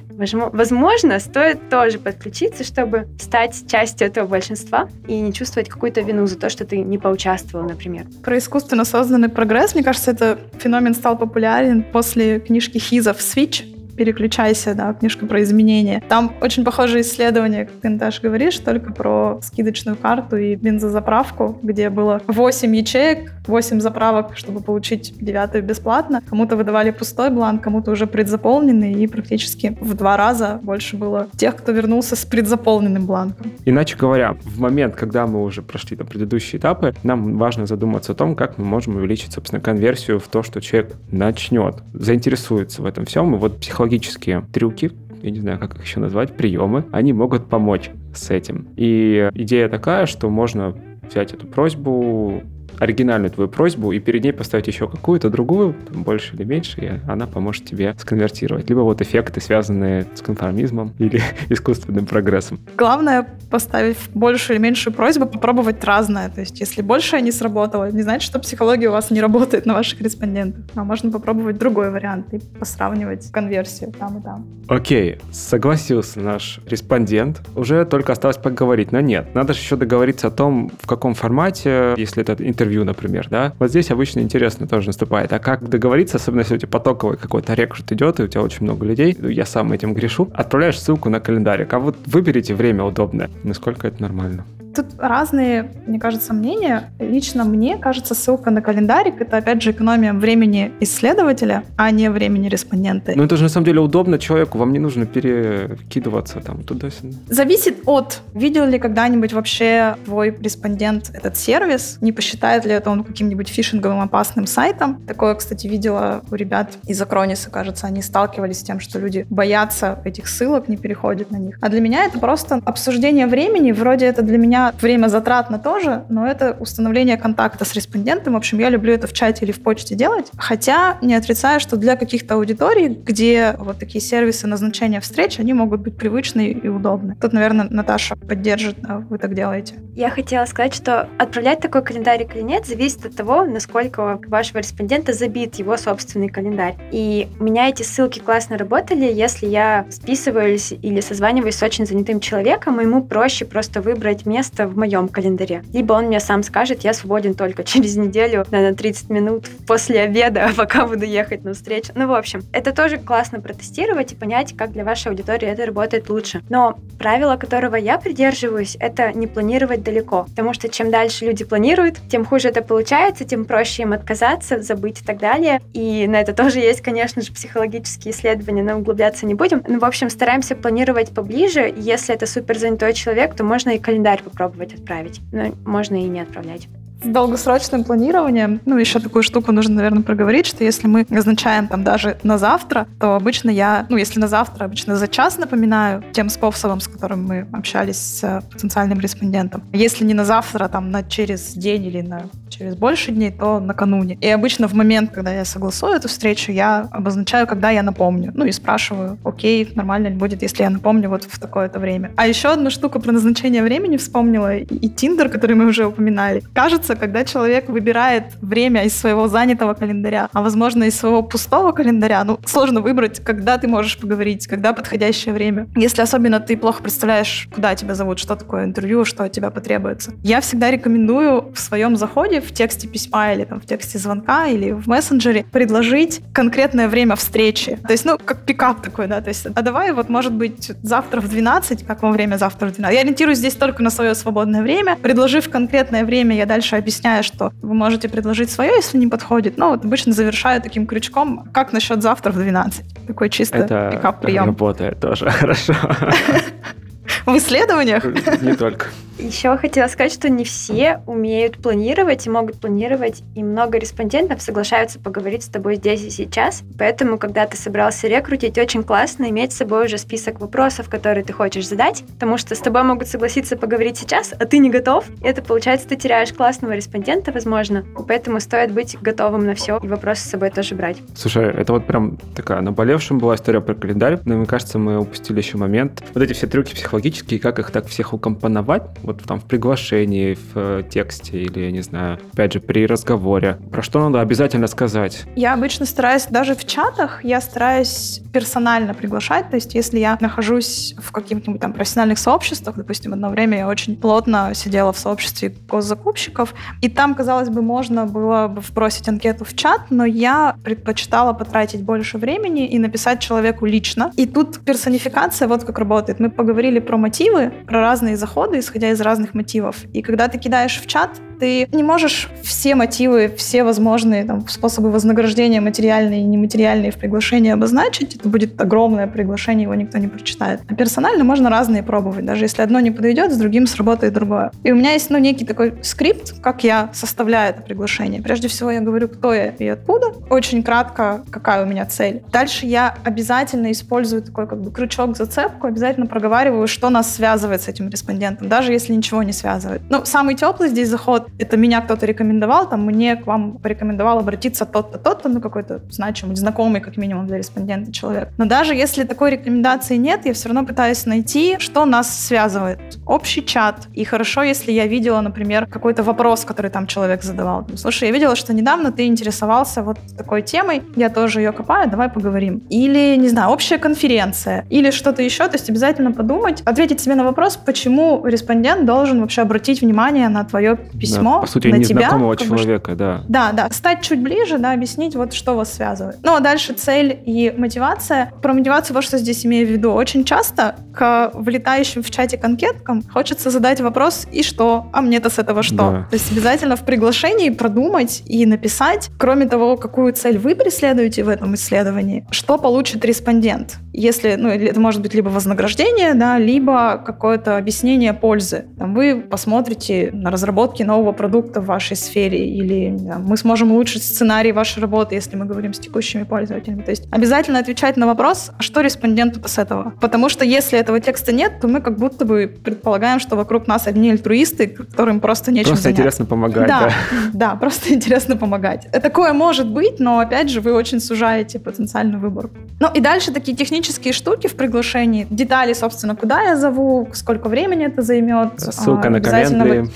Возможно- стоит тоже подключиться, чтобы стать частью этого большинства и не чувствовать какую-то вину за то, что ты не поучаствовал, например. Про искусственно созданный прогресс, мне кажется, это феномен стал популярен после книжки Хизов «Switch», переключайся, да, книжка про изменения. Там очень похожее исследование, как ты, Наташа, говоришь, только про скидочную карту и бензозаправку, где было 8 ячеек, 8 заправок, чтобы получить девятую бесплатно. Кому-то выдавали пустой бланк, кому-то уже предзаполненный, и практически в два раза больше было тех, кто вернулся с предзаполненным бланком. Иначе говоря, в момент, когда мы уже прошли там предыдущие этапы, нам важно задуматься о том, как мы можем увеличить, собственно, конверсию в то, что человек начнет, заинтересуется в этом всем. И вот психологические трюки, я не знаю, как их еще назвать, приемы, они могут помочь с этим. И идея такая, что можно взять эту просьбу, оригинальную твою просьбу и перед ней поставить еще какую-то другую, там, больше или меньше, и она поможет тебе сконвертировать. Либо вот эффекты, связанные с конформизмом (laughs) или искусственным прогрессом. Главное поставить большую или меньшую просьбу, попробовать разное. То есть, если большее не сработало, не значит, что психология у вас не работает на ваших респондентах. А можно попробовать другой вариант и посравнивать конверсию там и там. Окей, согласился наш респондент. Уже только осталось поговорить, но нет. Надо же еще договориться о том, в каком формате, если это интервью, например, да? Вот здесь обычно интересно тоже наступает. А как договориться, особенно если у тебя потоковый какой-то рекрут идет, и у тебя очень много людей, ну, я сам этим грешу, отправляешь ссылку на календарик, а вот выберите время удобное. Насколько это нормально? Тут разные, мне кажется, мнения. Лично мне кажется, ссылка на календарик — это, опять же, экономия времени исследователя, а не времени респондента. Ну, это же, на самом деле, удобно человеку. Вам не нужно перекидываться там туда-сюда. Зависит от, видел ли когда-нибудь вообще твой респондент этот сервис, не посчитает ли это он каким-нибудь фишинговым опасным сайтом. Такое, кстати, видела у ребят из Акрониса, кажется, они сталкивались с тем, что люди боятся этих ссылок, не переходят на них. А для меня это просто обсуждение времени. Вроде это для меня время затратно тоже, но это установление контакта с респондентом. В общем, я люблю это в чате или в почте делать. Хотя не отрицаю, что для каких-то аудиторий, где вот такие сервисы назначения встреч, они могут быть привычны и удобны. Тут, наверное, Наташа поддержит, а вы так делаете. Я хотела сказать, что отправлять такой календарик или нет зависит от того, насколько вашего респондента забит его собственный календарь. И у меня эти ссылки классно работали, если я списываюсь или созваниваюсь с очень занятым человеком, ему проще просто выбрать место, в моем календаре. Либо он мне сам скажет, я свободен только (laughs) через неделю на 30 минут после обеда, (laughs) пока буду ехать на встречу. Ну, в общем, это тоже классно протестировать и понять, как для вашей аудитории это работает лучше. Но правило, которого я придерживаюсь, это не планировать далеко. Потому что чем дальше люди планируют, тем хуже это получается, тем проще им отказаться, забыть и так далее. И на это тоже есть, конечно же, психологические исследования, но углубляться не будем. Ну, в общем, стараемся планировать поближе. Если это супер занятой человек, то можно и календарь попробовать отправить. Но можно и не отправлять. С долгосрочным планированием, ну, еще такую штуку нужно, наверное, проговорить, что если мы назначаем там даже на завтра, то обычно я, ну, если на завтра, обычно за час напоминаю тем способом, с которым мы общались с потенциальным респондентом. Если не на завтра, там, на через день или на через больше дней, то накануне. И обычно в момент, когда я согласую эту встречу, я обозначаю, когда я напомню. Ну и спрашиваю, окей, нормально ли будет, если я напомню вот в такое-то время. А еще одну штуку про назначение времени вспомнила, и Тиндер, который мы уже упоминали. Кажется, кажется, когда человек выбирает время из своего занятого календаря, а возможно из своего пустого календаря, ну, сложно выбрать, когда ты можешь поговорить, когда подходящее время. Если особенно ты плохо представляешь, куда тебя зовут, что такое интервью, что от тебя потребуется. Я всегда рекомендую в своем заходе, в тексте письма или там, в тексте звонка или в мессенджере предложить конкретное время встречи. То есть, ну, как пикап такой, да, то есть, а давай вот, может быть, завтра в 12, как вам время завтра в 12? Я ориентируюсь здесь только на свое свободное время. Предложив конкретное время, я дальше объясняя, что вы можете предложить свое, если не подходит. Но вот обычно завершаю таким крючком, как насчет завтра в 12. Такой чисто пикап-прием. Это работает тоже (laughs) хорошо. (laughs) В исследованиях? (laughs) Не только. Еще хотела сказать, что не все умеют планировать и могут планировать, и много респондентов соглашаются поговорить с тобой здесь и сейчас. Поэтому, когда ты собрался рекрутить, очень классно иметь с собой уже список вопросов, которые ты хочешь задать, потому что с тобой могут согласиться поговорить сейчас, а ты не готов. И это получается, ты теряешь классного респондента, возможно. Поэтому стоит быть готовым на все и вопросы с собой тоже брать. Слушай, это вот прям такая наболевшим была история про календарь, но мне кажется, мы упустили еще момент. Вот эти все трюки психологические, как их так всех укомпоновать, вот там в приглашении, в э, тексте или, я не знаю, опять же, при разговоре. Про что надо обязательно сказать? Я обычно стараюсь, даже в чатах, я стараюсь персонально приглашать. То есть, если я нахожусь в каких-нибудь там профессиональных сообществах, допустим, одно время я очень плотно сидела в сообществе госзакупщиков, и там, казалось бы, можно было бы вбросить анкету в чат, но я предпочитала потратить больше времени и написать человеку лично. И тут персонификация вот как работает. Мы поговорили про мотивы, про разные заходы, исходя из разных мотивов. И когда ты кидаешь в чат, ты не можешь все мотивы, все возможные там, способы вознаграждения материальные и нематериальные в приглашении обозначить. Это будет огромное приглашение, его никто не прочитает. А персонально можно разные пробовать. Даже если одно не подойдет, с другим сработает другое. И у меня есть ну, некий такой скрипт, как я составляю это приглашение. Прежде всего я говорю, кто я и откуда. Очень кратко, какая у меня цель. Дальше я обязательно использую такой как бы крючок-зацепку, обязательно проговариваю, что нас связывает с этим респондентом, даже если ничего не связывает. Ну, самый теплый здесь заход это меня кто-то рекомендовал, там мне к вам порекомендовал обратиться тот-то, тот-то, ну какой-то значимый, знакомый как минимум для респондента человек. Но даже если такой рекомендации нет, я все равно пытаюсь найти, что нас связывает. Общий чат. И хорошо, если я видела, например, какой-то вопрос, который там человек задавал. Слушай, я видела, что недавно ты интересовался вот такой темой, я тоже ее копаю, давай поговорим. Или, не знаю, общая конференция, или что-то еще, то есть обязательно подумать, ответить себе на вопрос, почему респондент должен вообще обратить внимание на твое письмо письмо По сути, на незнакомого тебя, бы, человека, да. Да, да, стать чуть ближе, да, объяснить, вот что вас связывает. Ну, а дальше цель и мотивация. Про мотивацию вот что здесь имею в виду. Очень часто к влетающим в чате анкеткам хочется задать вопрос, и что? А мне-то с этого что? Да. То есть обязательно в приглашении продумать и написать, кроме того, какую цель вы преследуете в этом исследовании, что получит респондент. Если, ну, это может быть либо вознаграждение, да, либо какое-то объяснение пользы. Там вы посмотрите на разработки нового продукта в вашей сфере, или мы сможем улучшить сценарий вашей работы, если мы говорим с текущими пользователями. То есть обязательно отвечать на вопрос, а что респонденту с этого? Потому что если этого текста нет, то мы как будто бы предполагаем, что вокруг нас одни альтруисты, которым просто нечем Просто заняться. интересно помогать, Да, да. (laughs) да, просто интересно помогать. Такое может быть, но опять же вы очень сужаете потенциальную выборку. Ну и дальше такие технические штуки в приглашении. Детали, собственно, куда я зову, сколько времени это займет. Ссылка А, на (laughs) календарь. вот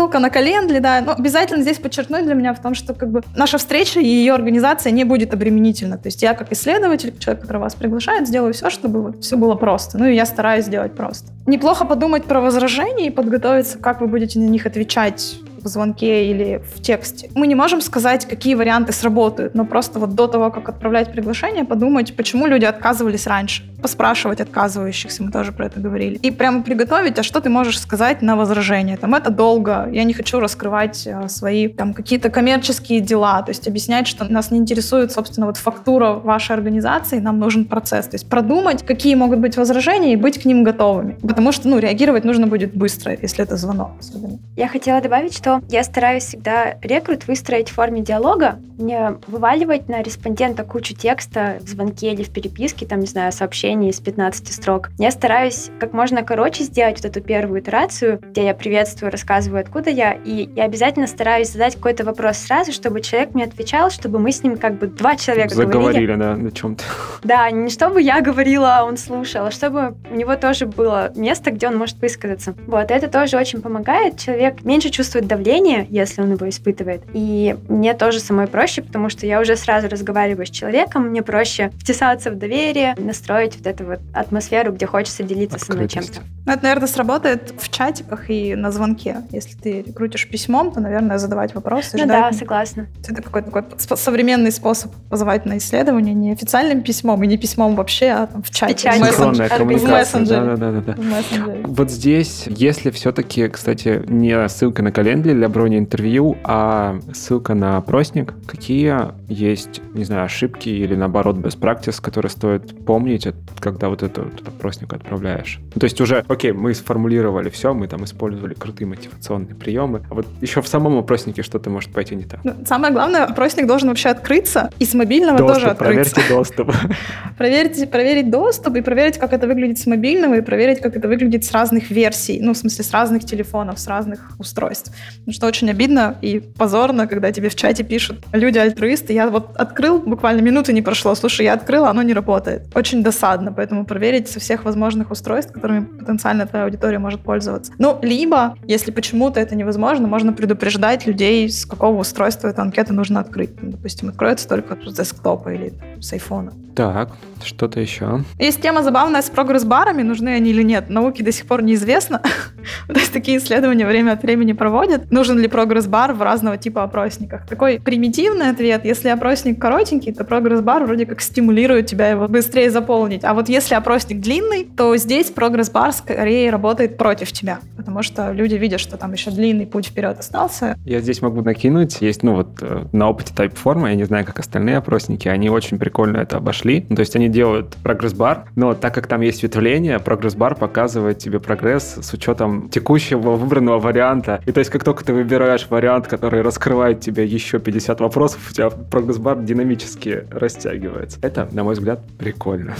Ссылка на календли, да. Но обязательно здесь подчеркнуть для меня в том, что как бы наша встреча и ее организация не будет обременительна. То есть я как исследователь, человек, который вас приглашает, сделаю все, чтобы вот все было просто. Ну и я стараюсь сделать просто. Неплохо подумать про возражения и подготовиться, как вы будете на них отвечать в звонке или в тексте. Мы не можем сказать, какие варианты сработают, но просто вот до того, как отправлять приглашение, подумать, почему люди отказывались раньше. Поспрашивать отказывающихся, мы тоже про это говорили. И прямо приготовить, а что ты можешь сказать на возражение. Там это долго, я не хочу раскрывать э, свои там какие-то коммерческие дела, то есть объяснять, что нас не интересует, собственно, вот фактура вашей организации, нам нужен процесс. То есть продумать, какие могут быть возражения и быть к ним готовыми. Потому что, ну, реагировать нужно будет быстро, если это звонок особенно. Я хотела добавить, что я стараюсь всегда рекрут выстроить в форме диалога, не вываливать на респондента кучу текста в звонке или в переписке, там, не знаю, сообщений из 15 строк. Я стараюсь как можно короче сделать вот эту первую итерацию, где я приветствую, рассказываю, откуда я, и я обязательно стараюсь задать какой-то вопрос сразу, чтобы человек мне отвечал, чтобы мы с ним как бы два человека говорили. Заговорили, да, на чем-то. Да, не чтобы я говорила, а он слушал, а чтобы у него тоже было место, где он может высказаться. Вот, это тоже очень помогает. Человек меньше чувствует давление, если он его испытывает. И мне тоже самой проще, потому что я уже сразу разговариваю с человеком, мне проще втесаться в доверие, настроить вот эту вот атмосферу, где хочется делиться со мной Открытость. чем-то. Ну, это, наверное, сработает в чатиках и на звонке. Если ты рекрутишь письмом, то, наверное, задавать вопросы. Ну ждать. да, согласна. Это какой-то такой современный способ позвать на исследование не официальным письмом и не письмом вообще, а там в чате. мессендж- Синхронная в коммуникация. мессенджере. Да, да, да, да. Вот здесь, если все-таки, кстати, не ссылка на календарь для брони интервью, а ссылка на опросник, какие есть, не знаю, ошибки или наоборот best practice, которые стоит помнить, от- когда вот этот вот опросник отправляешь? Ну, то есть уже, окей, мы сформулировали все, мы там использовали крутые мотивационные приемы, а вот еще в самом опроснике что-то может пойти не так. Ну, Самое главное, опросник должен вообще открыться, и с мобильного тоже Доступ, открыться. проверьте доступ. (laughs) Проверить, проверить доступ и проверить, как это выглядит с мобильного, и проверить, как это выглядит с разных версий, ну, в смысле, с разных телефонов, с разных устройств. Потому что очень обидно и позорно, когда тебе в чате пишут люди-альтруисты. Я вот открыл, буквально минуты не прошло, слушай, я открыла, оно не работает. Очень досадно, поэтому проверить со всех возможных устройств, которыми потенциально твоя аудитория может пользоваться. Ну, либо, если почему-то это невозможно, можно предупреждать людей, с какого устройства эта анкета нужно открыть. Ну, Допустим, откроется только с десктопа или с айфона. Так, что-то еще. Есть тема забавная с прогресс-барами, нужны они или нет. Науке до сих пор неизвестно. (laughs) То есть такие исследования время от времени проводят. Нужен ли прогресс-бар в разного типа опросниках? Такой примитивный ответ. Если опросник коротенький, то прогресс-бар вроде как стимулирует тебя его быстрее заполнить. А вот если опросник длинный, то здесь прогресс-бар скорее работает против тебя. Потому что люди видят, что там еще длинный путь вперед остался. Я здесь могу накинуть. Есть, ну вот, э, на опыте Typeform, я не знаю, как остальные опросники, они очень прикольно это обошли. Ну, то есть они делают прогресс-бар, но так как там есть ветвление, прогресс-бар показывает тебе прогресс с учетом текущего выбранного варианта. И то есть как только ты выбираешь вариант, который раскрывает тебе еще 50 вопросов, у тебя прогресс-бар динамически растягивается. Это, на мой взгляд, прикольно.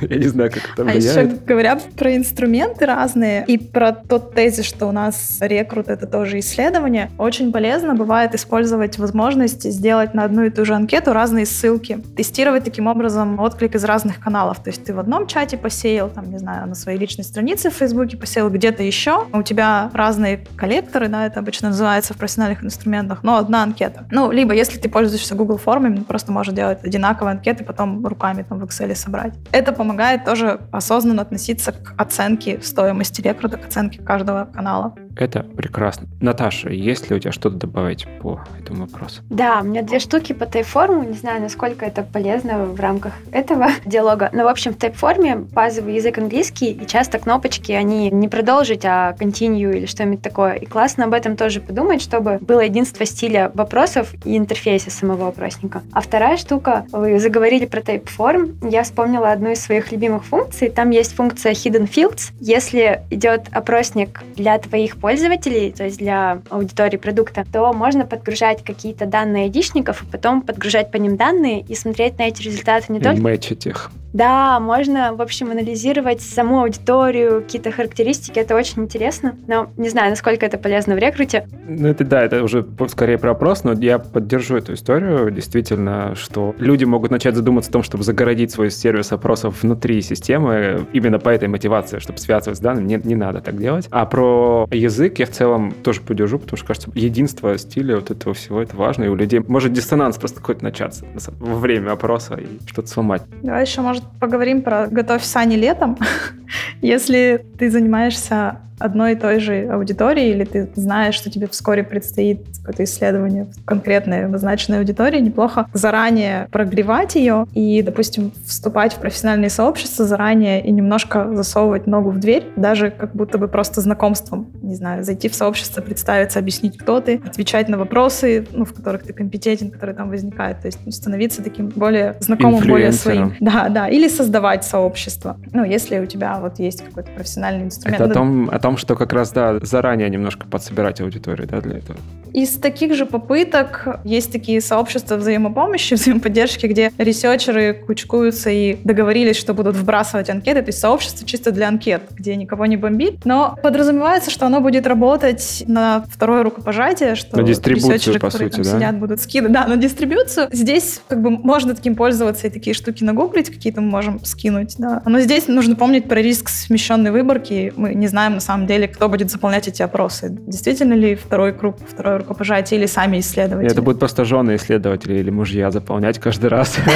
(laughs) Я не знаю, как это А еще влияет. говоря про инструменты разные и про тот тезис, что у нас рекрут это тоже исследование, очень полезно бывает использовать возможность сделать на одну и ту же анкету разные ссылки, тестировать таким образом отклик из разных каналов. То есть ты в одном чате посеял, там, не знаю, на своей личной странице в Фейсбуке посеял где-то еще, у тебя разные коллекторы, да, это обычно называется в профессиональных инструментах, но одна анкета. Ну, либо если ты пользуешься Google формами, просто можешь делать одинаковые анкеты, потом руками там в Excel собрать. Это помогает тоже осознанно относиться к оценке стоимости рекрута, к оценке каждого канала. Это прекрасно. Наташа, есть ли у тебя что-то добавить по этому вопросу? Да, у меня две штуки по тайп-форму. Не знаю, насколько это полезно в рамках этого (laughs) диалога. Но, в общем, в тайп-форме базовый язык английский, и часто кнопочки, они не продолжить, а continue или что-нибудь такое. И классно об этом тоже подумать, чтобы было единство стиля вопросов и интерфейса самого вопросника. А вторая штука, вы заговорили про typeform, я вспомнила одну из своих любимых функций. Там есть функция hidden fields. Если идет опросник для твоих пользователей, то есть для аудитории продукта, то можно подгружать какие-то данные айдишников и потом подгружать по ним данные и смотреть на эти результаты не И только... мэчить их. Да, можно, в общем, анализировать саму аудиторию, какие-то характеристики, это очень интересно, но не знаю, насколько это полезно в рекруте. Ну, это да, это уже скорее про опрос, но я поддержу эту историю, действительно, что люди могут начать задуматься о том, чтобы загородить свой сервис опросов внутри системы, именно по этой мотивации, чтобы связывать с данными, не, не надо так делать. А про язык я в целом тоже поддержу, потому что, кажется, единство стиля вот этого всего, это важно, и у людей может диссонанс просто какой-то начаться во время опроса и что-то сломать. Давай еще, может, поговорим про «Готовь сани летом». (laughs) Если ты занимаешься одной и той же аудитории, или ты знаешь, что тебе вскоре предстоит какое-то исследование в конкретной обозначенной аудитории, неплохо заранее прогревать ее и, допустим, вступать в профессиональные сообщества заранее и немножко засовывать ногу в дверь, даже как будто бы просто знакомством, не знаю, зайти в сообщество, представиться, объяснить, кто ты, отвечать на вопросы, ну, в которых ты компетентен, которые там возникают, то есть ну, становиться таким более знакомым, более своим. Да, да, или создавать сообщество. Ну, если у тебя вот есть какой-то профессиональный инструмент. Это о том, о том, что как раз, да, заранее немножко подсобирать аудиторию, да, для этого. Из таких же попыток есть такие сообщества взаимопомощи, (laughs) взаимоподдержки, где ресерчеры кучкуются и договорились, что будут вбрасывать анкеты, то есть сообщество чисто для анкет, где никого не бомбит, но подразумевается, что оно будет работать на второе рукопожатие, что на дистрибуцию, по сути, там да? сидят, будут скидывать, да, на дистрибуцию. Здесь как бы можно таким пользоваться и такие штуки нагуглить, какие-то мы можем скинуть, да. Но здесь нужно помнить про риск смещенной выборки. Мы не знаем на самом деле, кто будет заполнять эти опросы. Действительно ли второй круг, второе рукопожатие или сами исследователи? Это будут просто жены исследователи или мужья заполнять каждый раз. (laughs)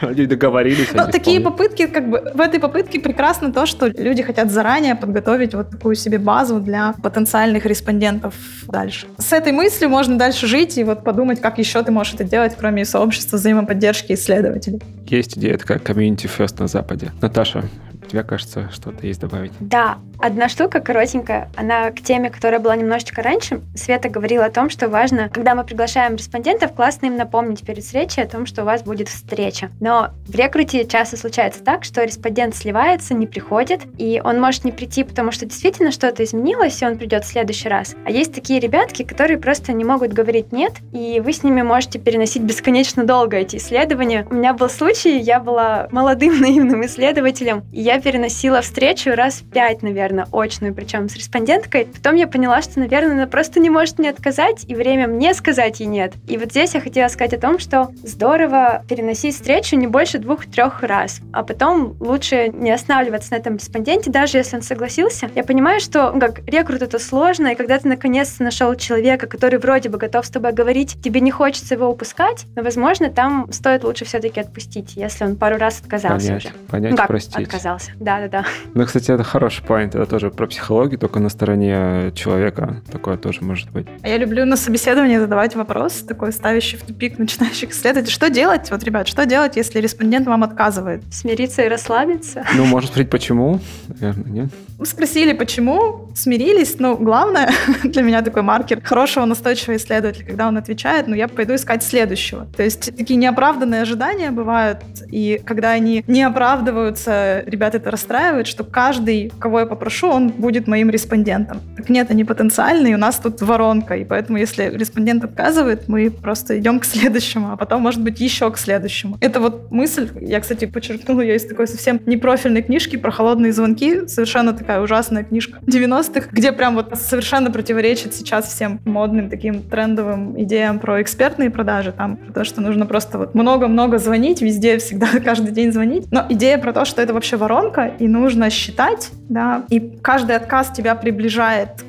Они договорились. Ну, такие попытки, как бы, в этой попытке прекрасно то, что люди хотят заранее подготовить вот такую себе базу для потенциальных респондентов дальше. С этой мыслью можно дальше жить и вот подумать, как еще ты можешь это делать, кроме сообщества взаимоподдержки исследователей. Есть идея такая community first на Западе. Наташа, у тебя, кажется, что-то есть добавить? Да, одна штука коротенькая, она к теме, которая была немножечко раньше. Света говорила о том, что важно, когда мы приглашаем респондентов, классно им напомнить перед встречей о том, что у вас будет встреча. Но в рекруте часто случается так, что респондент сливается, не приходит, и он может не прийти, потому что действительно что-то изменилось, и он придет в следующий раз. А есть такие ребятки, которые просто не могут говорить «нет», и вы с ними можете переносить бесконечно долго эти исследования. У меня был случай, я была молодым (laughs) наивным исследователем, и я переносила встречу раз пять, наверное, очную, причем с респонденткой. Потом я поняла, что, наверное, она просто не может мне отказать, и время мне сказать ей нет. И вот здесь я хотела сказать о том, что здорово переносить встречу не больше двух-трех раз, а потом лучше не останавливаться на этом респонденте, даже если он согласился. Я понимаю, что ну, как рекрут это сложно, и когда ты наконец-то нашел человека, который вроде бы готов с тобой говорить, тебе не хочется его упускать, но, возможно, там стоит лучше все-таки отпустить, если он пару раз отказался понять, уже. Понять, ну, как простить. отказался. Да-да-да. Ну, кстати, это хороший поинт. Это тоже про психологию, только на стороне человека такое тоже может быть. А я люблю на собеседовании задавать вопрос, такой ставящий в тупик (laughs) начинающих исследователей. Что делать, вот, ребят, что делать, если респондент вам отказывает? Смириться и расслабиться. (laughs) Ну, может спросить, почему? Наверное, нет? Мы спросили, почему, смирились, но главное (laughs) для меня такой маркер хорошего настойчивого исследователя, когда он отвечает, ну, я пойду искать следующего. То есть такие неоправданные ожидания бывают, и когда они не оправдываются, ребята это расстраивает, что каждый, кого я попрошу, он будет моим респондентом. Так нет, они потенциальные, у нас тут воронка, и поэтому если респондент отказывает, мы просто идем к (laughs) следующему, а потом, может быть, еще к следующему. Это вот мысль, я, кстати, подчеркнула ее из такой совсем непрофильной книжки про холодные звонки, совершенно такая ужасная книжка 90-х, где прям вот совершенно противоречит сейчас всем модным таким трендовым идеям про экспертные продажи, там, про то, что нужно просто вот много-много звонить, везде, всегда, (laughs) каждый день звонить. Но идея про то, что это вообще воронка, и нужно считать, да, и каждый отказ тебя приближает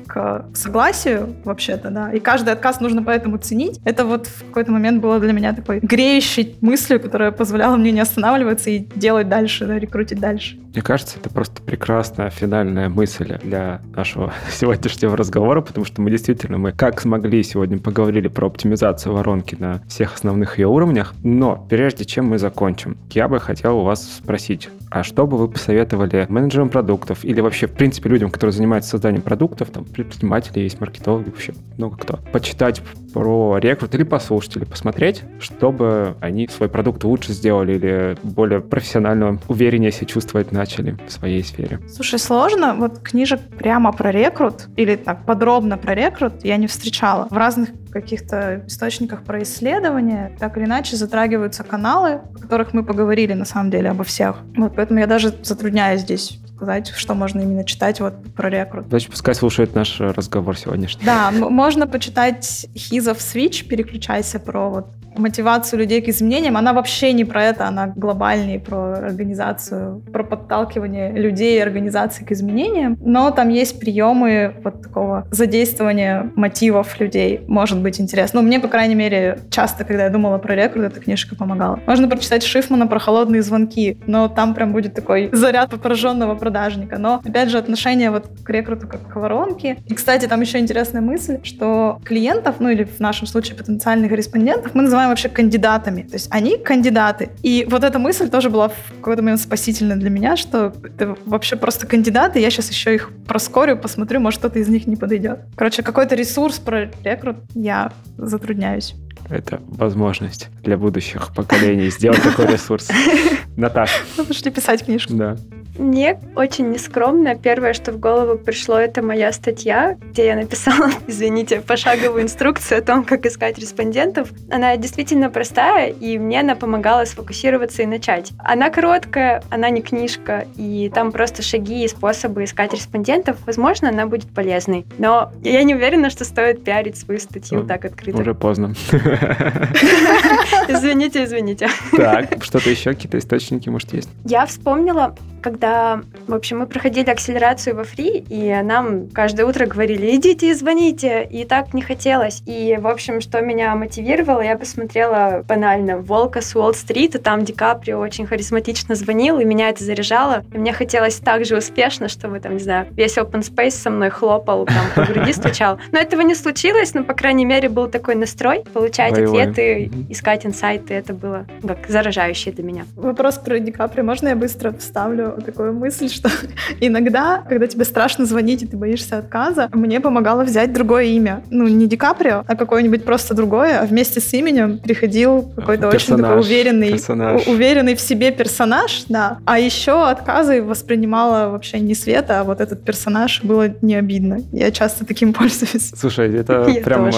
согласию вообще-то, да, и каждый отказ нужно поэтому ценить. Это вот в какой-то момент было для меня такой греющей мыслью, которая позволяла мне не останавливаться и делать дальше, да, рекрутить дальше. Мне кажется, это просто прекрасная финальная мысль для нашего (laughs) сегодняшнего разговора, потому что мы действительно, мы как смогли сегодня поговорили про оптимизацию воронки на всех основных ее уровнях, но прежде чем мы закончим, я бы хотел у вас спросить, а что бы вы посоветовали менеджерам продуктов или вообще, в принципе, людям, которые занимаются созданием продуктов, там, предприниматели есть, маркетологи, вообще много кто, почитать про рекрут или послушать, или посмотреть, чтобы они свой продукт лучше сделали или более профессионально, увереннее себя чувствовать начали в своей сфере? Слушай, сложно. Вот книжек прямо про рекрут или так подробно про рекрут я не встречала. В разных каких-то источниках про исследования так или иначе затрагиваются каналы, о которых мы поговорили на самом деле обо всех. Вот поэтому я даже затрудняюсь здесь сказать, что можно именно читать вот про рекрут. Значит, пускай слушает наш разговор сегодняшний. Да, можно почитать His of Switch, переключайся про вот мотивацию людей к изменениям, она вообще не про это, она глобальнее про организацию, про подталкивание людей и организации к изменениям. Но там есть приемы вот такого задействования мотивов людей. Может быть интересно. Ну, мне, по крайней мере, часто, когда я думала про рекрут, эта книжка помогала. Можно прочитать Шифмана про холодные звонки, но там прям будет такой заряд пораженного продажника. Но, опять же, отношение вот к рекруту как к воронке. И, кстати, там еще интересная мысль, что клиентов, ну или в нашем случае потенциальных респондентов, мы называем называем вообще кандидатами. То есть они кандидаты. И вот эта мысль тоже была в какой-то момент спасительной для меня, что это вообще просто кандидаты. Я сейчас еще их проскорю, посмотрю, может кто-то из них не подойдет. Короче, какой-то ресурс про рекрут я затрудняюсь. Это возможность для будущих поколений сделать такой ресурс. (laughs) Наташа. Ну, пошли писать книжку. Да. Мне очень нескромно. Первое, что в голову пришло, это моя статья, где я написала, (laughs) извините, пошаговую инструкцию о том, как искать респондентов. Она действительно простая, и мне она помогала сфокусироваться и начать. Она короткая, она не книжка, и там просто шаги и способы искать респондентов. Возможно, она будет полезной. Но я не уверена, что стоит пиарить свою статью ну, так открыто. Уже поздно. (laughs) Извините, извините. Так, что-то еще, какие-то источники, может, есть? Я вспомнила, когда, в общем, мы проходили акселерацию во фри, и нам каждое утро говорили, идите и звоните, и так не хотелось. И, в общем, что меня мотивировало, я посмотрела банально «Волка с Уолл-стрит», и там Ди Каприо очень харизматично звонил, и меня это заряжало. И мне хотелось так же успешно, чтобы, там, не знаю, весь open space со мной хлопал, там, по груди стучал. Но этого не случилось, но, по крайней мере, был такой настрой получать ой ответы, искать инсайты. Это было как заражающее для меня. Вопрос про Ди Каприо. Можно я быстро вставлю? Такую мысль, что (laughs) иногда, когда тебе страшно звонить, и ты боишься отказа, мне помогало взять другое имя. Ну, не Ди Каприо, а какое-нибудь просто другое, а вместе с именем приходил какой-то очень такой уверенный, персонаж. уверенный в себе персонаж, да. А еще отказы воспринимала вообще не Света, а вот этот персонаж было не обидно. Я часто таким (laughs) пользуюсь. Слушай, это (laughs) Я прям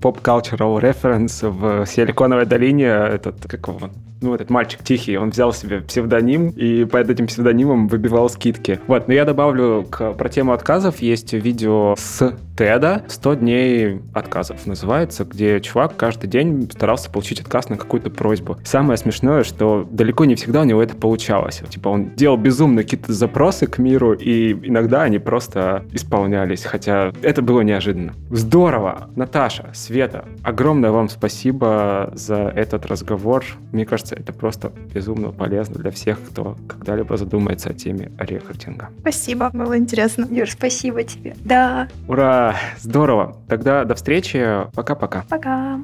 поп-cultural референс в Силиконовой долине. Этот, как его, ну, этот мальчик тихий, он взял себе псевдоним и под этим псевдонимом выбивал скидки. Вот, но я добавлю к, про тему отказов, есть видео с Теда «100 дней отказов» называется, где чувак каждый день старался получить отказ на какую-то просьбу. Самое смешное, что далеко не всегда у него это получалось. Типа он делал безумно какие-то запросы к миру, и иногда они просто исполнялись, хотя это было неожиданно. Здорово! Наташа, Света, огромное вам спасибо за этот разговор. Мне кажется, это просто безумно полезно для всех, кто когда-либо задумается о теме рекрутинга. Спасибо, было интересно. Юр, спасибо тебе. Да. Ура! здорово. Тогда до встречи. Пока-пока. Пока.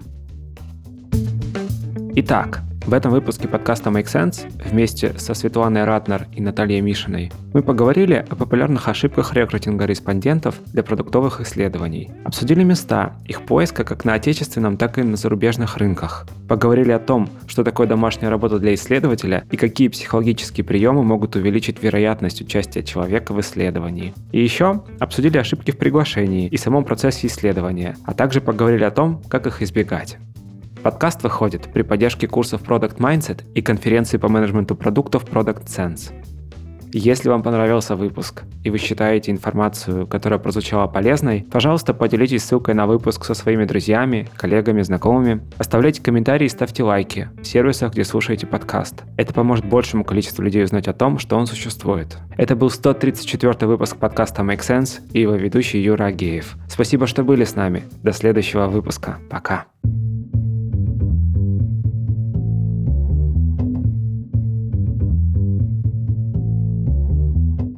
Итак, в этом выпуске подкаста Make Sense вместе со Светланой Ратнер и Натальей Мишиной мы поговорили о популярных ошибках рекрутинга респондентов для продуктовых исследований. Обсудили места их поиска как на отечественном, так и на зарубежных рынках. Поговорили о том, что такое домашняя работа для исследователя и какие психологические приемы могут увеличить вероятность участия человека в исследовании. И еще обсудили ошибки в приглашении и самом процессе исследования, а также поговорили о том, как их избегать. Подкаст выходит при поддержке курсов Product Mindset и конференции по менеджменту продуктов Product Sense. Если вам понравился выпуск и вы считаете информацию, которая прозвучала полезной, пожалуйста, поделитесь ссылкой на выпуск со своими друзьями, коллегами, знакомыми. Оставляйте комментарии и ставьте лайки в сервисах, где слушаете подкаст. Это поможет большему количеству людей узнать о том, что он существует. Это был 134 выпуск подкаста Make Sense и его ведущий Юра Агеев. Спасибо, что были с нами. До следующего выпуска. Пока.